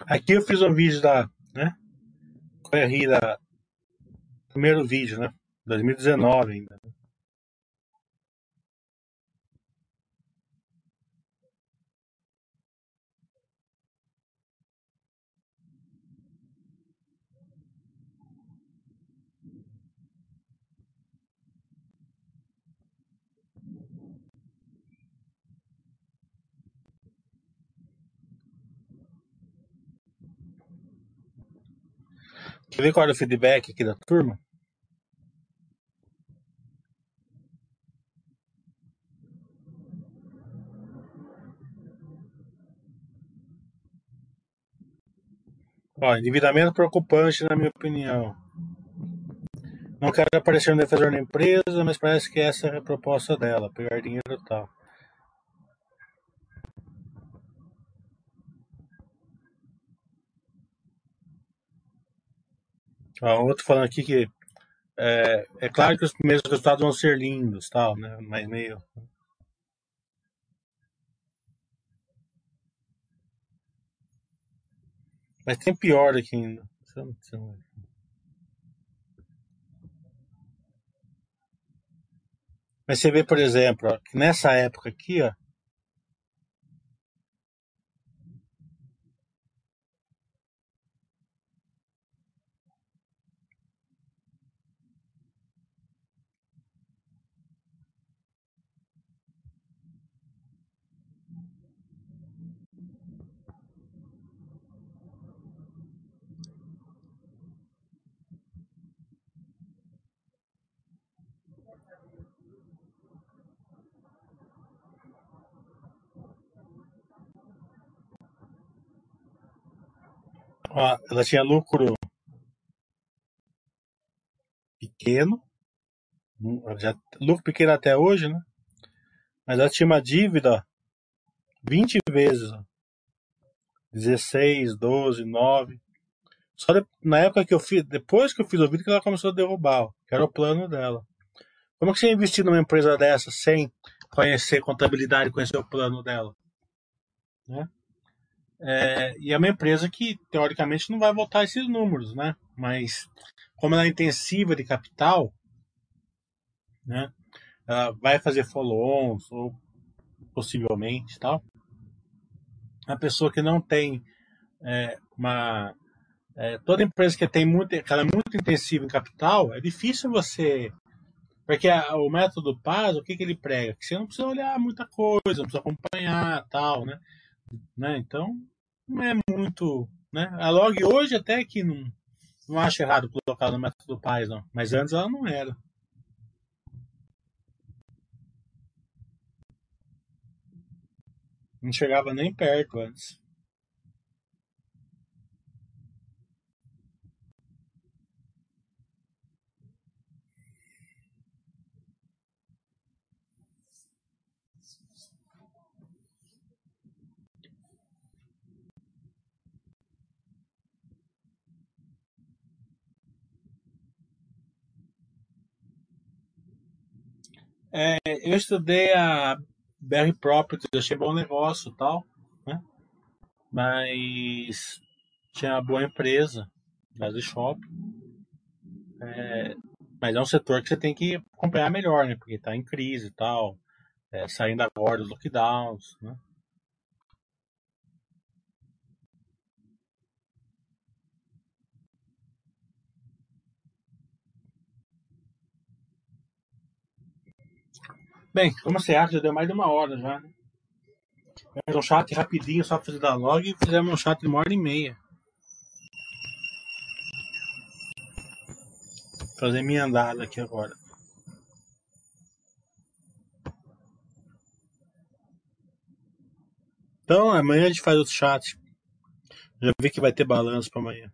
Speaker 2: Aqui eu fiz um vídeo da, né? Corrida, primeiro vídeo, né? 2019 ainda. Quer ver qual era o feedback aqui da turma? Ó, endividamento preocupante, na minha opinião. Não quero aparecer um defensor da empresa, mas parece que essa é a proposta dela, pegar dinheiro e tal. Ó, outro falando aqui que é, é claro que os primeiros resultados vão ser lindos, tal, né? Mas meio. Mas tem pior aqui ainda. Mas você vê, por exemplo, ó, que nessa época aqui, ó, ela tinha lucro pequeno, hum, já, lucro pequeno até hoje, né? Mas ela tinha uma dívida ó, 20 vezes, ó, 16, 12, 9. Só de- na época que eu fiz, depois que eu fiz o vídeo, que ela começou a derrubar, que era o plano dela. Como que você investir numa empresa dessa sem conhecer contabilidade, conhecer o plano dela? Né? É, e é uma empresa que, teoricamente, não vai voltar esses números, né? Mas, como ela é intensiva de capital, né? Ela vai fazer follow-ons, ou possivelmente tal. A pessoa que não tem é, uma. é, toda empresa que tem muito, que ela é muito intensiva em capital, é difícil você. Porque a- o método Paz, o que, que ele prega? Que você não precisa olhar muita coisa, não precisa acompanhar tal, né? Né? Então, não é muito. Né? A log hoje até que não, não acho errado colocar no método não. Mas antes ela não era. Não chegava nem perto antes. É, eu estudei a BR Properties, achei bom negócio tal, né? Mas tinha uma boa empresa, Brasil Shopping. É, mas é um setor que você tem que acompanhar melhor, né? Porque está em crise e tal, é, saindo agora dos lockdowns, né? Bem, como você acha, já deu mais de uma hora já, né? Era um chat rapidinho, só pra fazer da log, e fizemos um chat de uma hora e meia. Fazer minha andada aqui agora. Então, amanhã a gente faz outro chat. Já vi que vai ter balanço para amanhã.